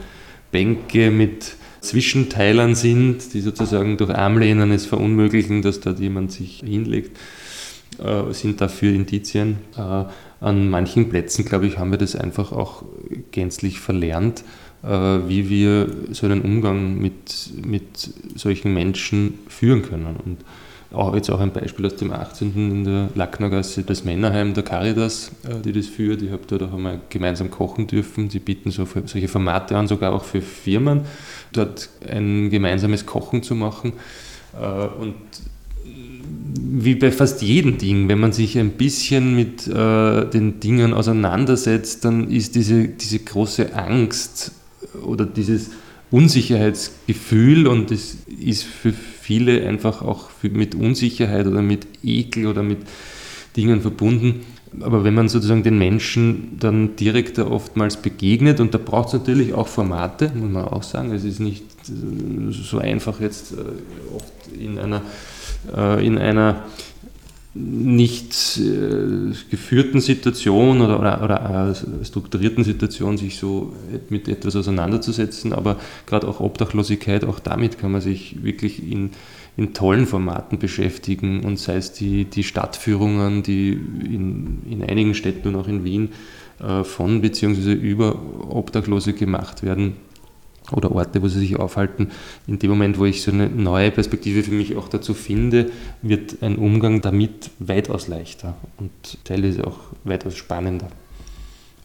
Bänke mit Zwischenteilern sind, die sozusagen durch Armlehnen es verunmöglichen, dass dort jemand sich hinlegt, äh, sind dafür Indizien. Äh, an manchen Plätzen, glaube ich, haben wir das einfach auch gänzlich verlernt, wie wir so einen Umgang mit, mit solchen Menschen führen können. Und auch jetzt auch ein Beispiel aus dem 18. in der Lacknergasse, das Männerheim der Caritas, äh, die das führt. Ich habe dort auch einmal gemeinsam kochen dürfen. Sie bieten so solche Formate an, sogar auch für Firmen, dort ein gemeinsames Kochen zu machen. Äh, und wie bei fast jedem Ding, wenn man sich ein bisschen mit äh, den Dingen auseinandersetzt, dann ist diese, diese große Angst oder dieses Unsicherheitsgefühl und es ist für viele einfach auch mit Unsicherheit oder mit Ekel oder mit Dingen verbunden. Aber wenn man sozusagen den Menschen dann direkt oftmals begegnet, und da braucht es natürlich auch Formate, muss man auch sagen, es ist nicht äh, so einfach jetzt äh, oft in einer, äh, in einer nicht äh, geführten Situation oder, oder, oder strukturierten Situation sich so mit etwas auseinanderzusetzen, aber gerade auch Obdachlosigkeit, auch damit kann man sich wirklich in, in tollen Formaten beschäftigen und sei es die, die Stadtführungen, die in, in einigen Städten und auch in Wien äh, von bzw. über Obdachlose gemacht werden oder Orte, wo sie sich aufhalten. In dem Moment, wo ich so eine neue Perspektive für mich auch dazu finde, wird ein Umgang damit weitaus leichter und teilweise auch weitaus spannender.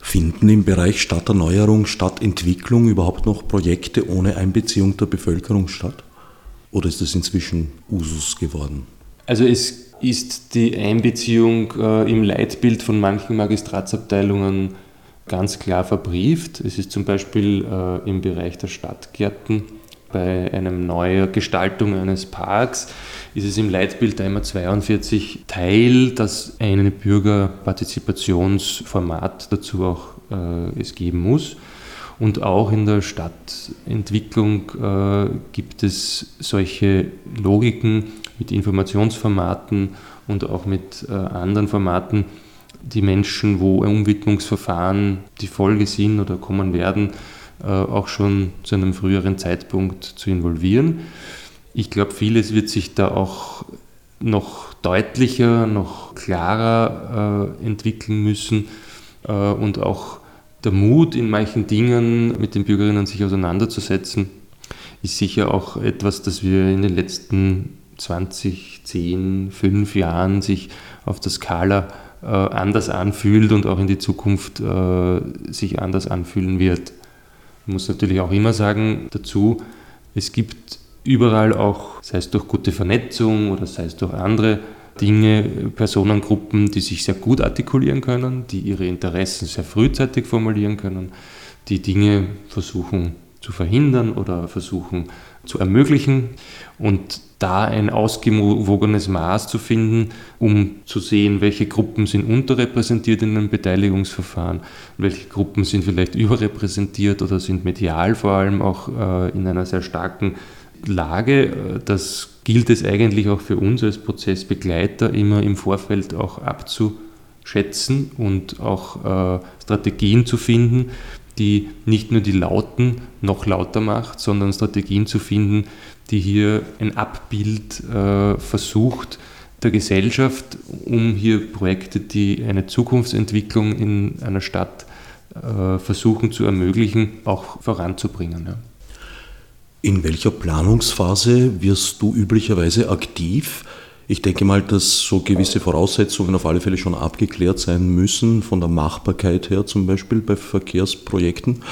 Finden im Bereich Stadterneuerung, Stadtentwicklung überhaupt noch Projekte ohne Einbeziehung der Bevölkerung statt? Oder ist das inzwischen Usus geworden? Also es ist die Einbeziehung äh, im Leitbild von manchen Magistratsabteilungen ganz klar verbrieft. Es ist zum Beispiel äh, im Bereich der Stadtgärten bei einer neuen Gestaltung eines Parks ist es im Leitbild einmal 42 Teil, dass ein Bürgerpartizipationsformat dazu auch äh, es geben muss. Und auch in der Stadtentwicklung äh, gibt es solche Logiken mit Informationsformaten und auch mit äh, anderen Formaten, die Menschen, wo Umwidmungsverfahren die Folge sind oder kommen werden, äh, auch schon zu einem früheren Zeitpunkt zu involvieren. Ich glaube, vieles wird sich da auch noch deutlicher, noch klarer äh, entwickeln müssen äh, und auch der Mut in manchen Dingen mit den Bürgerinnen sich auseinanderzusetzen, ist sicher auch etwas, das wir in den letzten 20, 10, 5 Jahren sich auf der Skala anders anfühlt und auch in die Zukunft äh, sich anders anfühlen wird. Ich muss natürlich auch immer sagen dazu, es gibt überall auch, sei es durch gute Vernetzung oder sei es durch andere Dinge, Personengruppen, die sich sehr gut artikulieren können, die ihre Interessen sehr frühzeitig formulieren können, die Dinge versuchen zu verhindern oder versuchen zu ermöglichen und da ein ausgewogenes Maß zu finden, um zu sehen, welche Gruppen sind unterrepräsentiert in einem Beteiligungsverfahren, welche Gruppen sind vielleicht überrepräsentiert oder sind medial vor allem auch äh, in einer sehr starken Lage. Das gilt es eigentlich auch für uns als Prozessbegleiter immer im Vorfeld auch abzuschätzen und auch äh, Strategien zu finden, die nicht nur die Lauten noch lauter macht, sondern Strategien zu finden, die hier ein Abbild äh, versucht der Gesellschaft, um hier Projekte, die eine Zukunftsentwicklung in einer Stadt äh, versuchen zu ermöglichen, auch voranzubringen. Ja. In welcher Planungsphase wirst du üblicherweise aktiv? Ich denke mal, dass so gewisse Voraussetzungen auf alle Fälle schon abgeklärt sein müssen, von der Machbarkeit her zum Beispiel bei Verkehrsprojekten.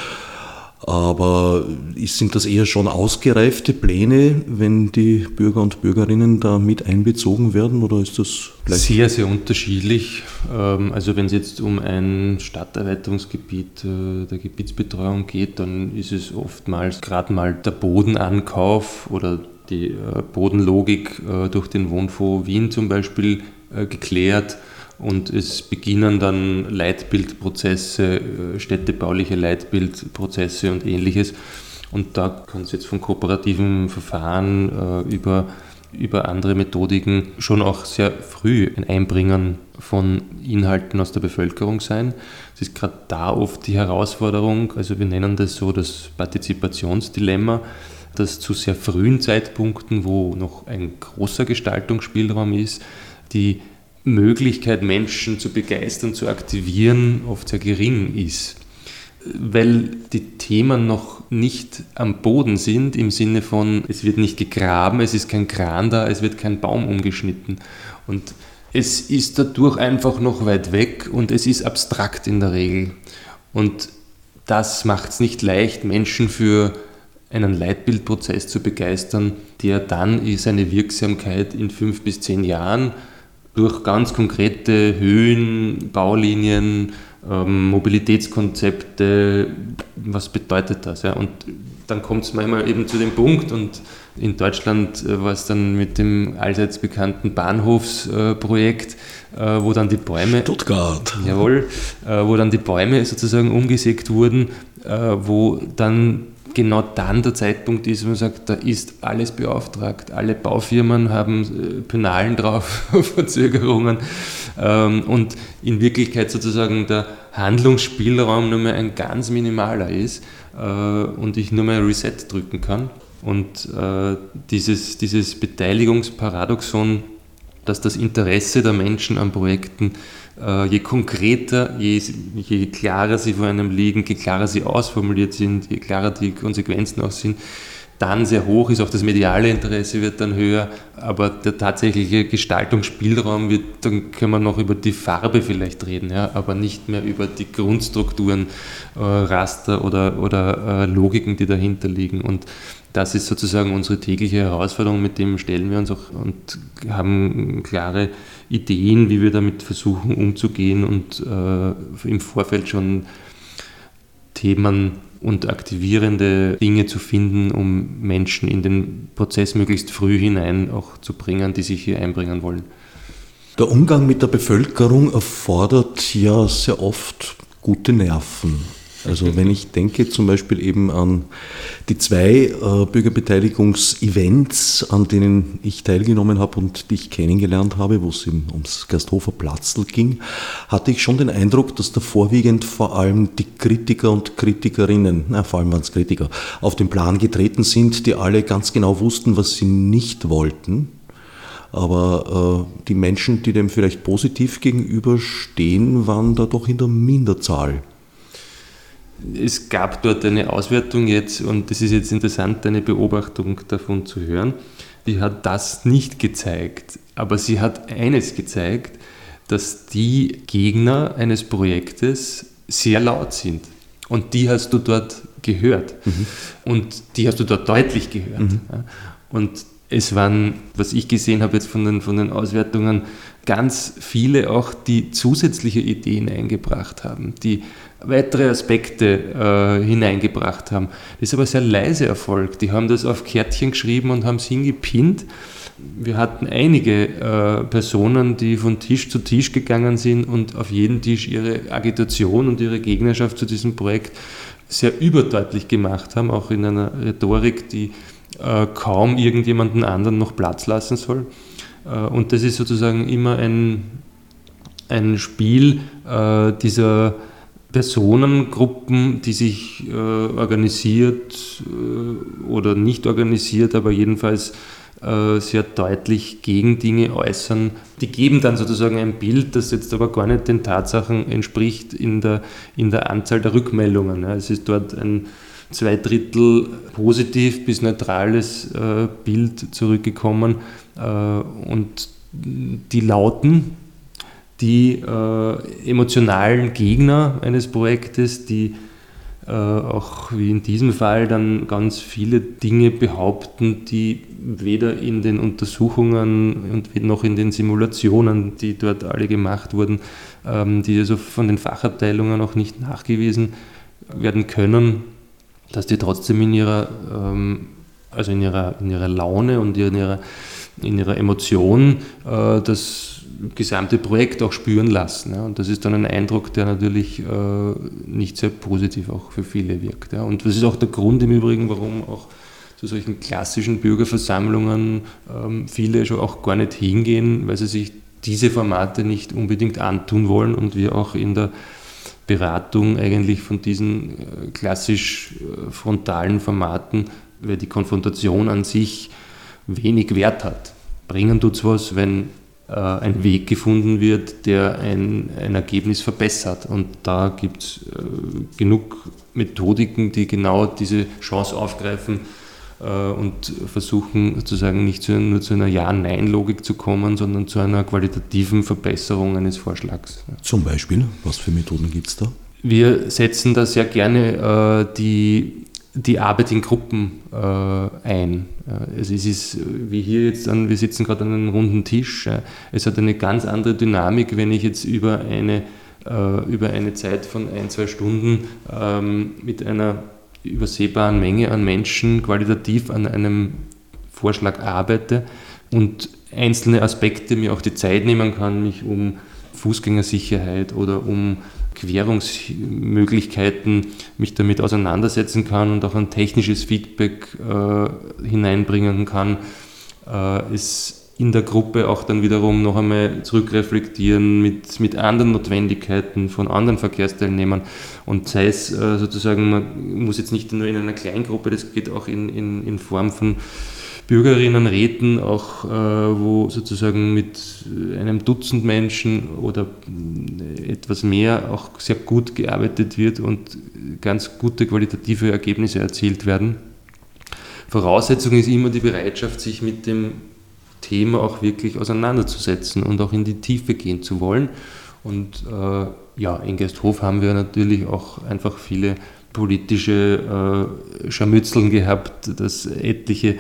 Aber sind das eher schon ausgereifte Pläne, wenn die Bürger und Bürgerinnen da mit einbezogen werden oder ist das gleich? Sehr, sehr unterschiedlich. Ähm, also wenn es jetzt um ein Stadterweiterungsgebiet äh, der Gebietsbetreuung geht, dann ist es oftmals gerade mal der Bodenankauf oder die äh, Bodenlogik äh, durch den Wohnfonds Wien zum Beispiel äh, geklärt und es beginnen dann Leitbildprozesse, städtebauliche Leitbildprozesse und ähnliches. Und da kann es jetzt von kooperativen Verfahren über, über andere Methodiken schon auch sehr früh ein Einbringen von Inhalten aus der Bevölkerung sein. Es ist gerade da oft die Herausforderung, also wir nennen das so das Partizipationsdilemma dass zu sehr frühen Zeitpunkten, wo noch ein großer Gestaltungsspielraum ist, die Möglichkeit, Menschen zu begeistern, zu aktivieren, oft sehr gering ist. weil die Themen noch nicht am Boden sind, im Sinne von, es wird nicht gegraben, es ist kein Kran da, es wird kein Baum umgeschnitten. Und es ist dadurch einfach noch weit weg und es ist abstrakt in der Regel. Und das macht es nicht leicht, Menschen für einen Leitbildprozess zu begeistern, der dann seine Wirksamkeit in fünf bis zehn Jahren durch ganz konkrete Höhen, Baulinien, ähm, Mobilitätskonzepte, was bedeutet das? Ja? Und dann kommt es manchmal eben zu dem Punkt und in Deutschland äh, war es dann mit dem allseits bekannten Bahnhofsprojekt, äh, wo dann die Bäume. Stuttgart. Jawohl, äh, wo dann die Bäume sozusagen umgesägt wurden, wo dann genau dann der Zeitpunkt ist, wo man sagt, da ist alles beauftragt. Alle Baufirmen haben Penalen drauf, Verzögerungen. Ähm, und in Wirklichkeit sozusagen der Handlungsspielraum nur mehr ein ganz minimaler ist und ich nur mehr Reset drücken kann. Und äh, dieses, dieses Beteiligungsparadoxon, dass das Interesse der Menschen an Projekten, äh, je konkreter, je, je klarer sie vor einem liegen, je klarer sie ausformuliert sind, je klarer die Konsequenzen auch sind, dann sehr hoch ist, auch das mediale Interesse wird dann höher, aber der tatsächliche Gestaltungsspielraum wird, dann können wir noch über die Farbe vielleicht reden, ja, aber nicht mehr über die Grundstrukturen, äh, Raster oder, oder äh, Logiken, die dahinter liegen. Und das ist sozusagen unsere tägliche Herausforderung, mit dem stellen wir uns auch und haben klare Ideen, wie wir damit versuchen umzugehen und äh, im Vorfeld schon Themen und aktivierende Dinge zu finden, um Menschen in den Prozess möglichst früh hinein auch zu bringen, die sich hier einbringen wollen. Der Umgang mit der Bevölkerung erfordert ja sehr oft gute Nerven. Also wenn ich denke zum Beispiel eben an die zwei äh, Bürgerbeteiligungs-Events, an denen ich teilgenommen habe und die ich kennengelernt habe, wo es eben ums Gersthofer Platzl ging, hatte ich schon den Eindruck, dass da vorwiegend vor allem die Kritiker und Kritikerinnen, na, vor allem waren es Kritiker, auf den Plan getreten sind, die alle ganz genau wussten, was sie nicht wollten. Aber äh, die Menschen, die dem vielleicht positiv gegenüberstehen, waren da doch in der Minderzahl es gab dort eine Auswertung jetzt und es ist jetzt interessant, eine Beobachtung davon zu hören. Die hat das nicht gezeigt, aber sie hat eines gezeigt, dass die Gegner eines Projektes sehr laut sind. Und die hast du dort gehört. Mhm. Und die hast du dort deutlich gehört. Mhm. Und es waren, was ich gesehen habe jetzt von den, von den Auswertungen, ganz viele auch, die zusätzliche Ideen eingebracht haben, die weitere Aspekte äh, hineingebracht haben. Das ist aber sehr leise erfolgt. Die haben das auf Kärtchen geschrieben und haben es hingepinnt. Wir hatten einige äh, Personen, die von Tisch zu Tisch gegangen sind und auf jeden Tisch ihre Agitation und ihre Gegnerschaft zu diesem Projekt sehr überdeutlich gemacht haben, auch in einer Rhetorik, die äh, kaum irgendjemanden anderen noch Platz lassen soll. Äh, und das ist sozusagen immer ein, ein Spiel äh, dieser Personengruppen, die sich äh, organisiert äh, oder nicht organisiert, aber jedenfalls äh, sehr deutlich gegen Dinge äußern. Die geben dann sozusagen ein Bild, das jetzt aber gar nicht den Tatsachen entspricht in der, in der Anzahl der Rückmeldungen. Ja. Es ist dort ein zwei Drittel positiv bis neutrales äh, Bild zurückgekommen äh, und die Lauten, die äh, emotionalen Gegner eines Projektes, die äh, auch wie in diesem Fall dann ganz viele Dinge behaupten, die weder in den Untersuchungen und noch in den Simulationen, die dort alle gemacht wurden, ähm, die also von den Fachabteilungen auch nicht nachgewiesen werden können, dass die trotzdem in ihrer, ähm, also in ihrer, in ihrer Laune und in ihrer, in ihrer Emotion äh, das gesamte Projekt auch spüren lassen. Ja. Und das ist dann ein Eindruck, der natürlich äh, nicht sehr positiv auch für viele wirkt. Ja. Und das ist auch der Grund im Übrigen, warum auch zu solchen klassischen Bürgerversammlungen ähm, viele schon auch gar nicht hingehen, weil sie sich diese Formate nicht unbedingt antun wollen und wir auch in der Beratung eigentlich von diesen äh, klassisch äh, frontalen Formaten, weil die Konfrontation an sich wenig Wert hat. Bringen tut es was, wenn ein Weg gefunden wird, der ein, ein Ergebnis verbessert. Und da gibt es äh, genug Methodiken, die genau diese Chance aufgreifen äh, und versuchen sozusagen nicht zu, nur zu einer Ja-Nein-Logik zu kommen, sondern zu einer qualitativen Verbesserung eines Vorschlags. Zum Beispiel, was für Methoden gibt es da? Wir setzen da sehr gerne äh, die die Arbeit in Gruppen äh, ein. Also es ist wie hier jetzt, an, wir sitzen gerade an einem runden Tisch. Es hat eine ganz andere Dynamik, wenn ich jetzt über eine, äh, über eine Zeit von ein, zwei Stunden ähm, mit einer übersehbaren Menge an Menschen qualitativ an einem Vorschlag arbeite und einzelne Aspekte mir auch die Zeit nehmen kann, mich um Fußgängersicherheit oder um Querungsmöglichkeiten mich damit auseinandersetzen kann und auch ein technisches Feedback äh, hineinbringen kann, äh, es in der Gruppe auch dann wiederum noch einmal zurückreflektieren mit, mit anderen Notwendigkeiten von anderen Verkehrsteilnehmern. Und sei es äh, sozusagen, man muss jetzt nicht nur in einer Kleingruppe, das geht auch in, in, in Form von Bürgerinnenräten, auch äh, wo sozusagen mit einem Dutzend Menschen oder etwas mehr auch sehr gut gearbeitet wird und ganz gute qualitative Ergebnisse erzielt werden. Voraussetzung ist immer die Bereitschaft, sich mit dem Thema auch wirklich auseinanderzusetzen und auch in die Tiefe gehen zu wollen. Und äh, ja, in Gesthof haben wir natürlich auch einfach viele politische äh, Scharmützeln gehabt, dass etliche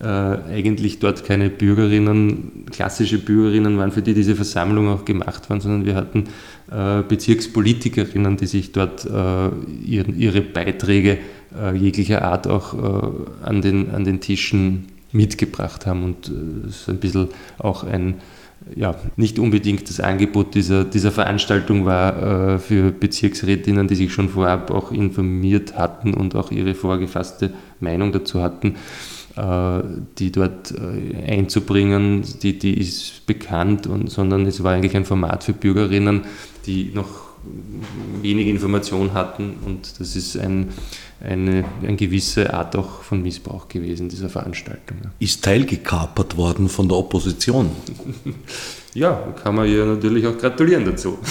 äh, eigentlich dort keine Bürgerinnen, klassische Bürgerinnen waren, für die diese Versammlung auch gemacht war, sondern wir hatten äh, Bezirkspolitikerinnen, die sich dort äh, ihren, ihre Beiträge äh, jeglicher Art auch äh, an, den, an den Tischen mitgebracht haben. Und es ein bisschen auch ein ja, nicht unbedingt das Angebot dieser, dieser Veranstaltung war äh, für Bezirksrätinnen, die sich schon vorab auch informiert hatten und auch ihre vorgefasste Meinung dazu hatten, die dort äh, einzubringen, die, die ist bekannt, und, sondern es war eigentlich ein Format für Bürgerinnen, die noch wenig Information hatten und das ist ein, eine, eine gewisse Art auch von Missbrauch gewesen, dieser Veranstaltung. Ist teilgekapert worden von der Opposition? ja, kann man ja natürlich auch gratulieren dazu.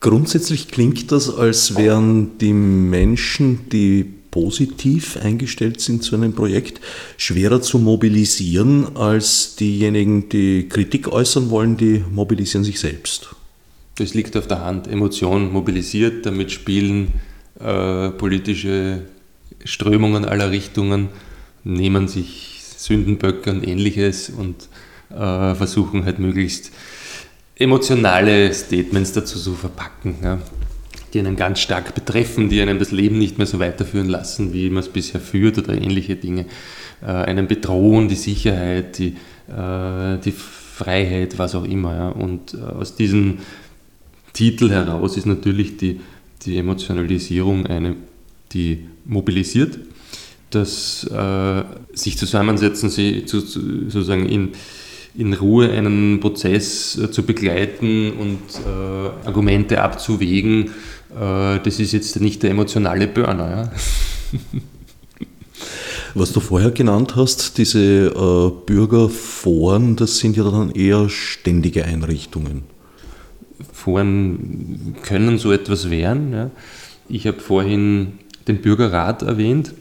Grundsätzlich klingt das, als wären die Menschen, die positiv eingestellt sind zu einem Projekt, schwerer zu mobilisieren als diejenigen, die Kritik äußern wollen, die mobilisieren sich selbst. Das liegt auf der Hand. Emotion mobilisiert, damit spielen äh, politische Strömungen aller Richtungen, nehmen sich Sündenböcke und ähnliches und äh, versuchen halt möglichst emotionale Statements dazu zu verpacken. Ja die einen ganz stark betreffen, die einem das Leben nicht mehr so weiterführen lassen, wie man es bisher führt oder ähnliche Dinge. Äh, einen bedrohen, die Sicherheit, die, äh, die Freiheit, was auch immer. Ja. Und äh, aus diesem Titel heraus ist natürlich die, die Emotionalisierung eine, die mobilisiert. Das äh, sich zusammensetzen, sie zu, zu, sozusagen in, in Ruhe einen Prozess äh, zu begleiten und äh, Argumente abzuwägen, das ist jetzt nicht der emotionale Burner. Ja? Was du vorher genannt hast, diese äh, Bürgerforen, das sind ja dann eher ständige Einrichtungen. Foren können so etwas werden. Ja. Ich habe vorhin den Bürgerrat erwähnt.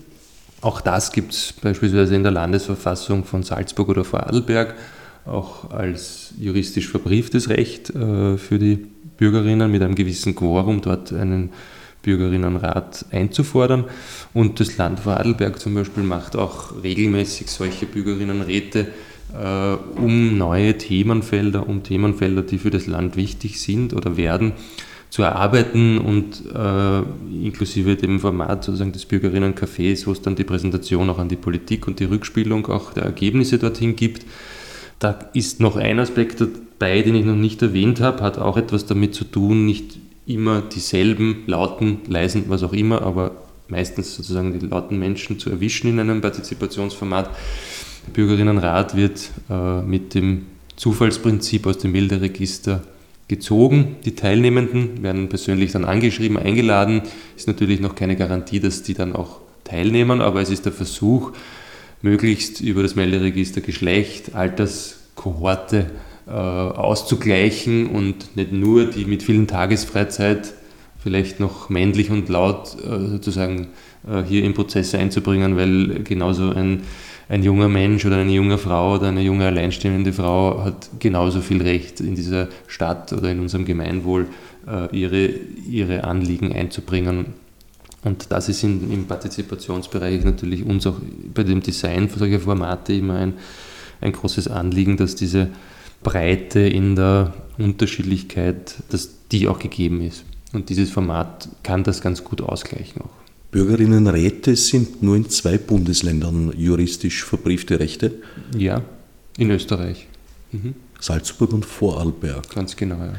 Auch das gibt es beispielsweise in der Landesverfassung von Salzburg oder Vorarlberg, auch als juristisch verbrieftes Recht äh, für die Bürgerinnen mit einem gewissen Quorum dort einen Bürgerinnenrat einzufordern. Und das Land Vorarlberg zum Beispiel macht auch regelmäßig solche Bürgerinnenräte äh, um neue Themenfelder, um Themenfelder, die für das Land wichtig sind oder werden, zu erarbeiten und äh, inklusive dem Format sozusagen des Bürgerinnencafés, wo es dann die Präsentation auch an die Politik und die Rückspielung auch der Ergebnisse dorthin gibt. Da ist noch ein Aspekt dabei, den ich noch nicht erwähnt habe, hat auch etwas damit zu tun, nicht immer dieselben lauten, leisen, was auch immer, aber meistens sozusagen die lauten Menschen zu erwischen in einem Partizipationsformat. Der Bürgerinnenrat wird äh, mit dem Zufallsprinzip aus dem Melderegister gezogen. Die Teilnehmenden werden persönlich dann angeschrieben, eingeladen. Ist natürlich noch keine Garantie, dass die dann auch teilnehmen, aber es ist der Versuch, möglichst über das Melderegister Geschlecht, Alterskohorte äh, auszugleichen und nicht nur die mit vielen Tagesfreizeit vielleicht noch männlich und laut äh, sozusagen äh, hier in Prozesse einzubringen, weil genauso ein, ein junger Mensch oder eine junge Frau oder eine junge alleinstehende Frau hat genauso viel Recht in dieser Stadt oder in unserem Gemeinwohl äh, ihre, ihre Anliegen einzubringen. Und das ist in, im Partizipationsbereich natürlich uns auch bei dem Design solcher Formate immer ein, ein großes Anliegen, dass diese Breite in der Unterschiedlichkeit, dass die auch gegeben ist. Und dieses Format kann das ganz gut ausgleichen auch. Bürgerinnenräte sind nur in zwei Bundesländern juristisch verbriefte Rechte? Ja, in Österreich. Mhm. Salzburg und Vorarlberg. Ganz genau, ja.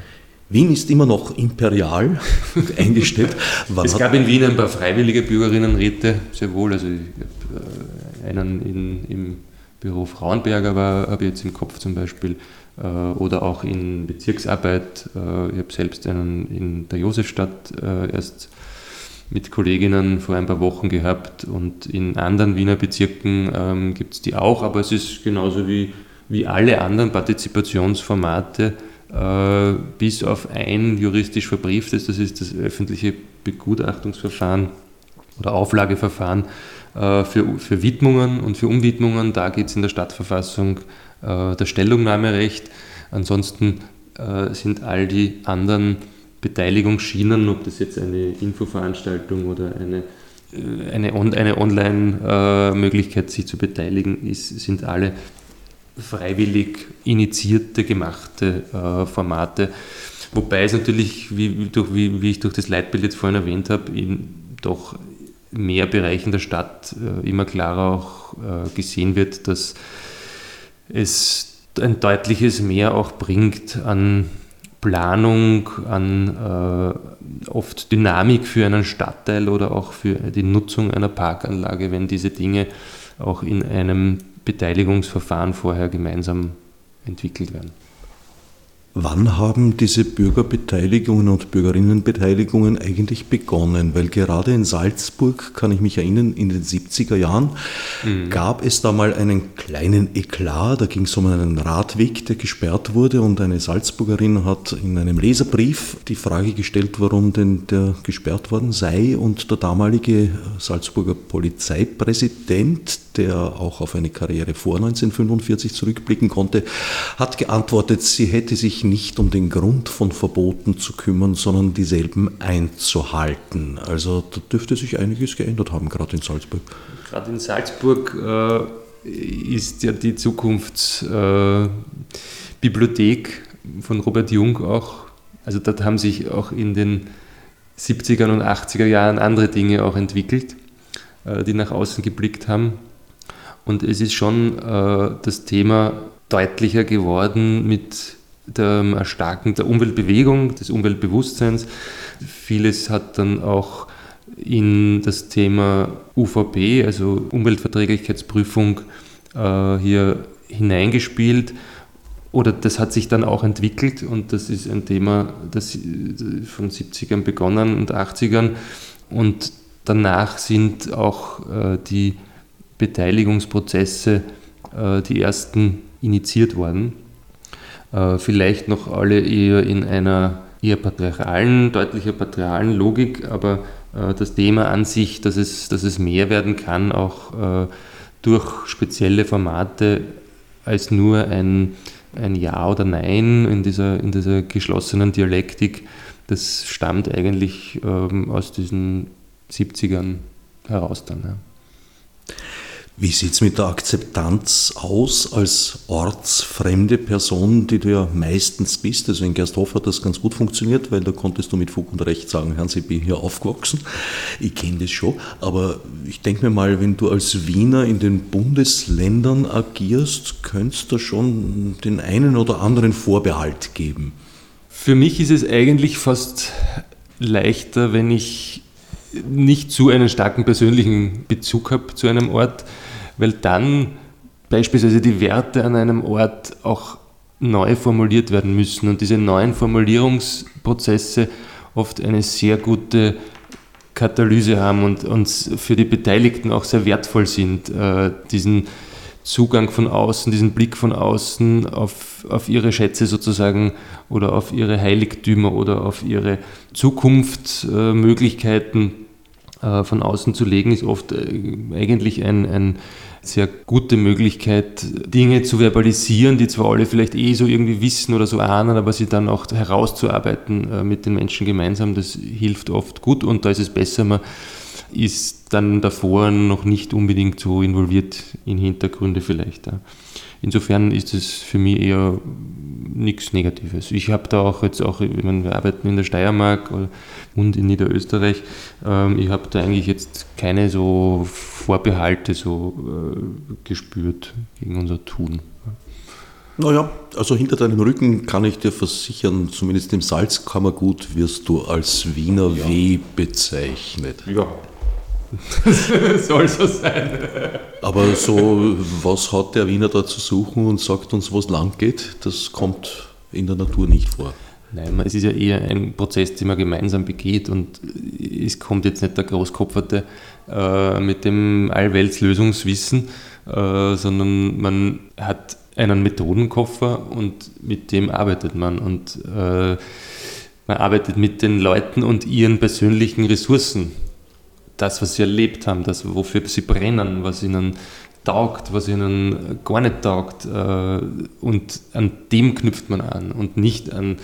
Wien ist immer noch imperial eingestellt. Wann es gab in Wien ein paar freiwillige Bürgerinnenräte, sehr wohl. Also ich äh, einen in, im Büro Frauenberg, aber habe jetzt im Kopf zum Beispiel äh, oder auch in Bezirksarbeit. Äh, ich habe selbst einen in der Josefstadt äh, erst mit Kolleginnen vor ein paar Wochen gehabt und in anderen Wiener Bezirken ähm, gibt es die auch, aber es ist genauso wie, wie alle anderen Partizipationsformate, bis auf ein juristisch verbrieftes, das ist das öffentliche Begutachtungsverfahren oder Auflageverfahren äh, für, für Widmungen und für Umwidmungen. Da geht es in der Stadtverfassung äh, das Stellungnahmerecht. Ansonsten äh, sind all die anderen Beteiligungsschienen, ob das jetzt eine Infoveranstaltung oder eine, äh, eine, eine Online-Möglichkeit, sich zu beteiligen ist, sind alle freiwillig initiierte, gemachte äh, Formate. Wobei es natürlich, wie, durch, wie, wie, ich durch das Leitbild jetzt vorhin erwähnt habe, in doch mehr Bereichen der Stadt äh, immer klarer auch äh, gesehen wird, dass es ein deutliches Mehr auch bringt an Planung, an äh, oft Dynamik für einen Stadtteil oder auch für die Nutzung einer Parkanlage, wenn diese Dinge auch in einem Beteiligungsverfahren vorher gemeinsam entwickelt werden. Wann haben diese Bürgerbeteiligungen und Bürgerinnenbeteiligungen eigentlich begonnen? Weil gerade in Salzburg, kann ich mich erinnern, in den 70er Jahren mhm. gab es da mal einen kleinen Eklat. Da ging es um einen Radweg, der gesperrt wurde und eine Salzburgerin hat in einem Leserbrief die Frage gestellt, warum denn der gesperrt worden sei. Und der damalige Salzburger Polizeipräsident, der auch auf eine Karriere vor 1945 zurückblicken konnte, hat geantwortet, sie hätte sich nicht um den Grund von Verboten zu kümmern, sondern dieselben einzuhalten. Also da dürfte sich einiges geändert haben, gerade in Salzburg. Gerade in Salzburg äh, ist ja die Zukunftsbibliothek äh, von Robert Jung auch, also dort haben sich auch in den 70er und 80er Jahren andere Dinge auch entwickelt, äh, die nach außen geblickt haben. Und es ist schon äh, das Thema deutlicher geworden mit dem Erstarken der Umweltbewegung, des Umweltbewusstseins. Vieles hat dann auch in das Thema UVP, also Umweltverträglichkeitsprüfung, äh, hier hineingespielt. Oder das hat sich dann auch entwickelt und das ist ein Thema, das von 70ern begonnen und 80ern. Und danach sind auch äh, die Beteiligungsprozesse, äh, die ersten initiiert worden. Äh, vielleicht noch alle eher in einer eher patriarchalen, deutlicher patriarchalen Logik, aber äh, das Thema an sich, dass es, dass es mehr werden kann, auch äh, durch spezielle Formate als nur ein, ein Ja oder Nein in dieser, in dieser geschlossenen Dialektik, das stammt eigentlich ähm, aus diesen 70ern heraus dann. Ja. Wie sieht es mit der Akzeptanz aus als ortsfremde Person, die du ja meistens bist? Also in Gersthof hat das ganz gut funktioniert, weil da konntest du mit Fug und Recht sagen, Hans, ich bin hier aufgewachsen. Ich kenne das schon. Aber ich denke mir mal, wenn du als Wiener in den Bundesländern agierst, könntest du schon den einen oder anderen Vorbehalt geben. Für mich ist es eigentlich fast leichter, wenn ich nicht zu einen starken persönlichen Bezug habe zu einem Ort, weil dann beispielsweise die Werte an einem Ort auch neu formuliert werden müssen und diese neuen Formulierungsprozesse oft eine sehr gute Katalyse haben und uns für die Beteiligten auch sehr wertvoll sind, äh, diesen Zugang von außen, diesen Blick von außen auf, auf ihre Schätze sozusagen oder auf ihre Heiligtümer oder auf ihre Zukunftsmöglichkeiten von außen zu legen, ist oft äh, eigentlich ein, ein sehr gute Möglichkeit, Dinge zu verbalisieren, die zwar alle vielleicht eh so irgendwie wissen oder so ahnen, aber sie dann auch herauszuarbeiten äh, mit den Menschen gemeinsam, das hilft oft gut und da ist es besser, man ist dann davor noch nicht unbedingt so involviert in Hintergründe vielleicht. Insofern ist es für mich eher nichts Negatives. Ich habe da auch jetzt auch, ich meine, wir arbeiten in der Steiermark und in Niederösterreich, ähm, ich habe da eigentlich jetzt keine so Vorbehalte so äh, gespürt gegen unser Tun. Naja, also hinter deinem Rücken kann ich dir versichern, zumindest im Salzkammergut wirst du als Wiener ja. W bezeichnet. Ja, Soll so sein. Aber so, was hat der Wiener da zu suchen und sagt uns, wo es lang geht, das kommt in der Natur nicht vor. Nein, es ist ja eher ein Prozess, den man gemeinsam begeht und es kommt jetzt nicht der Großkopferte äh, mit dem Allweltslösungswissen, äh, sondern man hat einen Methodenkoffer und mit dem arbeitet man und äh, man arbeitet mit den Leuten und ihren persönlichen Ressourcen das, was sie erlebt haben, das, wofür sie brennen, was ihnen taugt, was ihnen gar nicht taugt. Äh, und an dem knüpft man an und nicht an,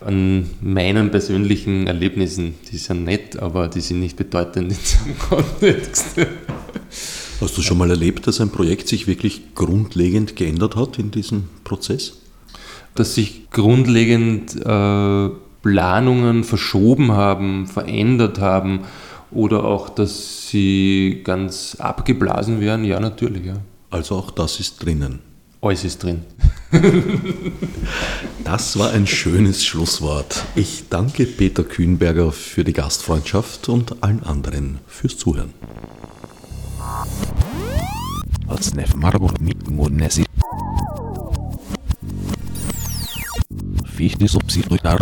an meinen persönlichen Erlebnissen. Die sind nett, aber die sind nicht bedeutend in diesem Kontext. Hast du schon mal erlebt, dass ein Projekt sich wirklich grundlegend geändert hat in diesem Prozess? Dass sich grundlegend äh, Planungen verschoben haben, verändert haben oder auch, dass sie ganz abgeblasen werden, ja, natürlich. Ja. Also auch das ist drinnen. Alles ist drin. das war ein schönes Schlusswort. Ich danke Peter Kühnberger für die Gastfreundschaft und allen anderen fürs Zuhören. Fichte subsidiar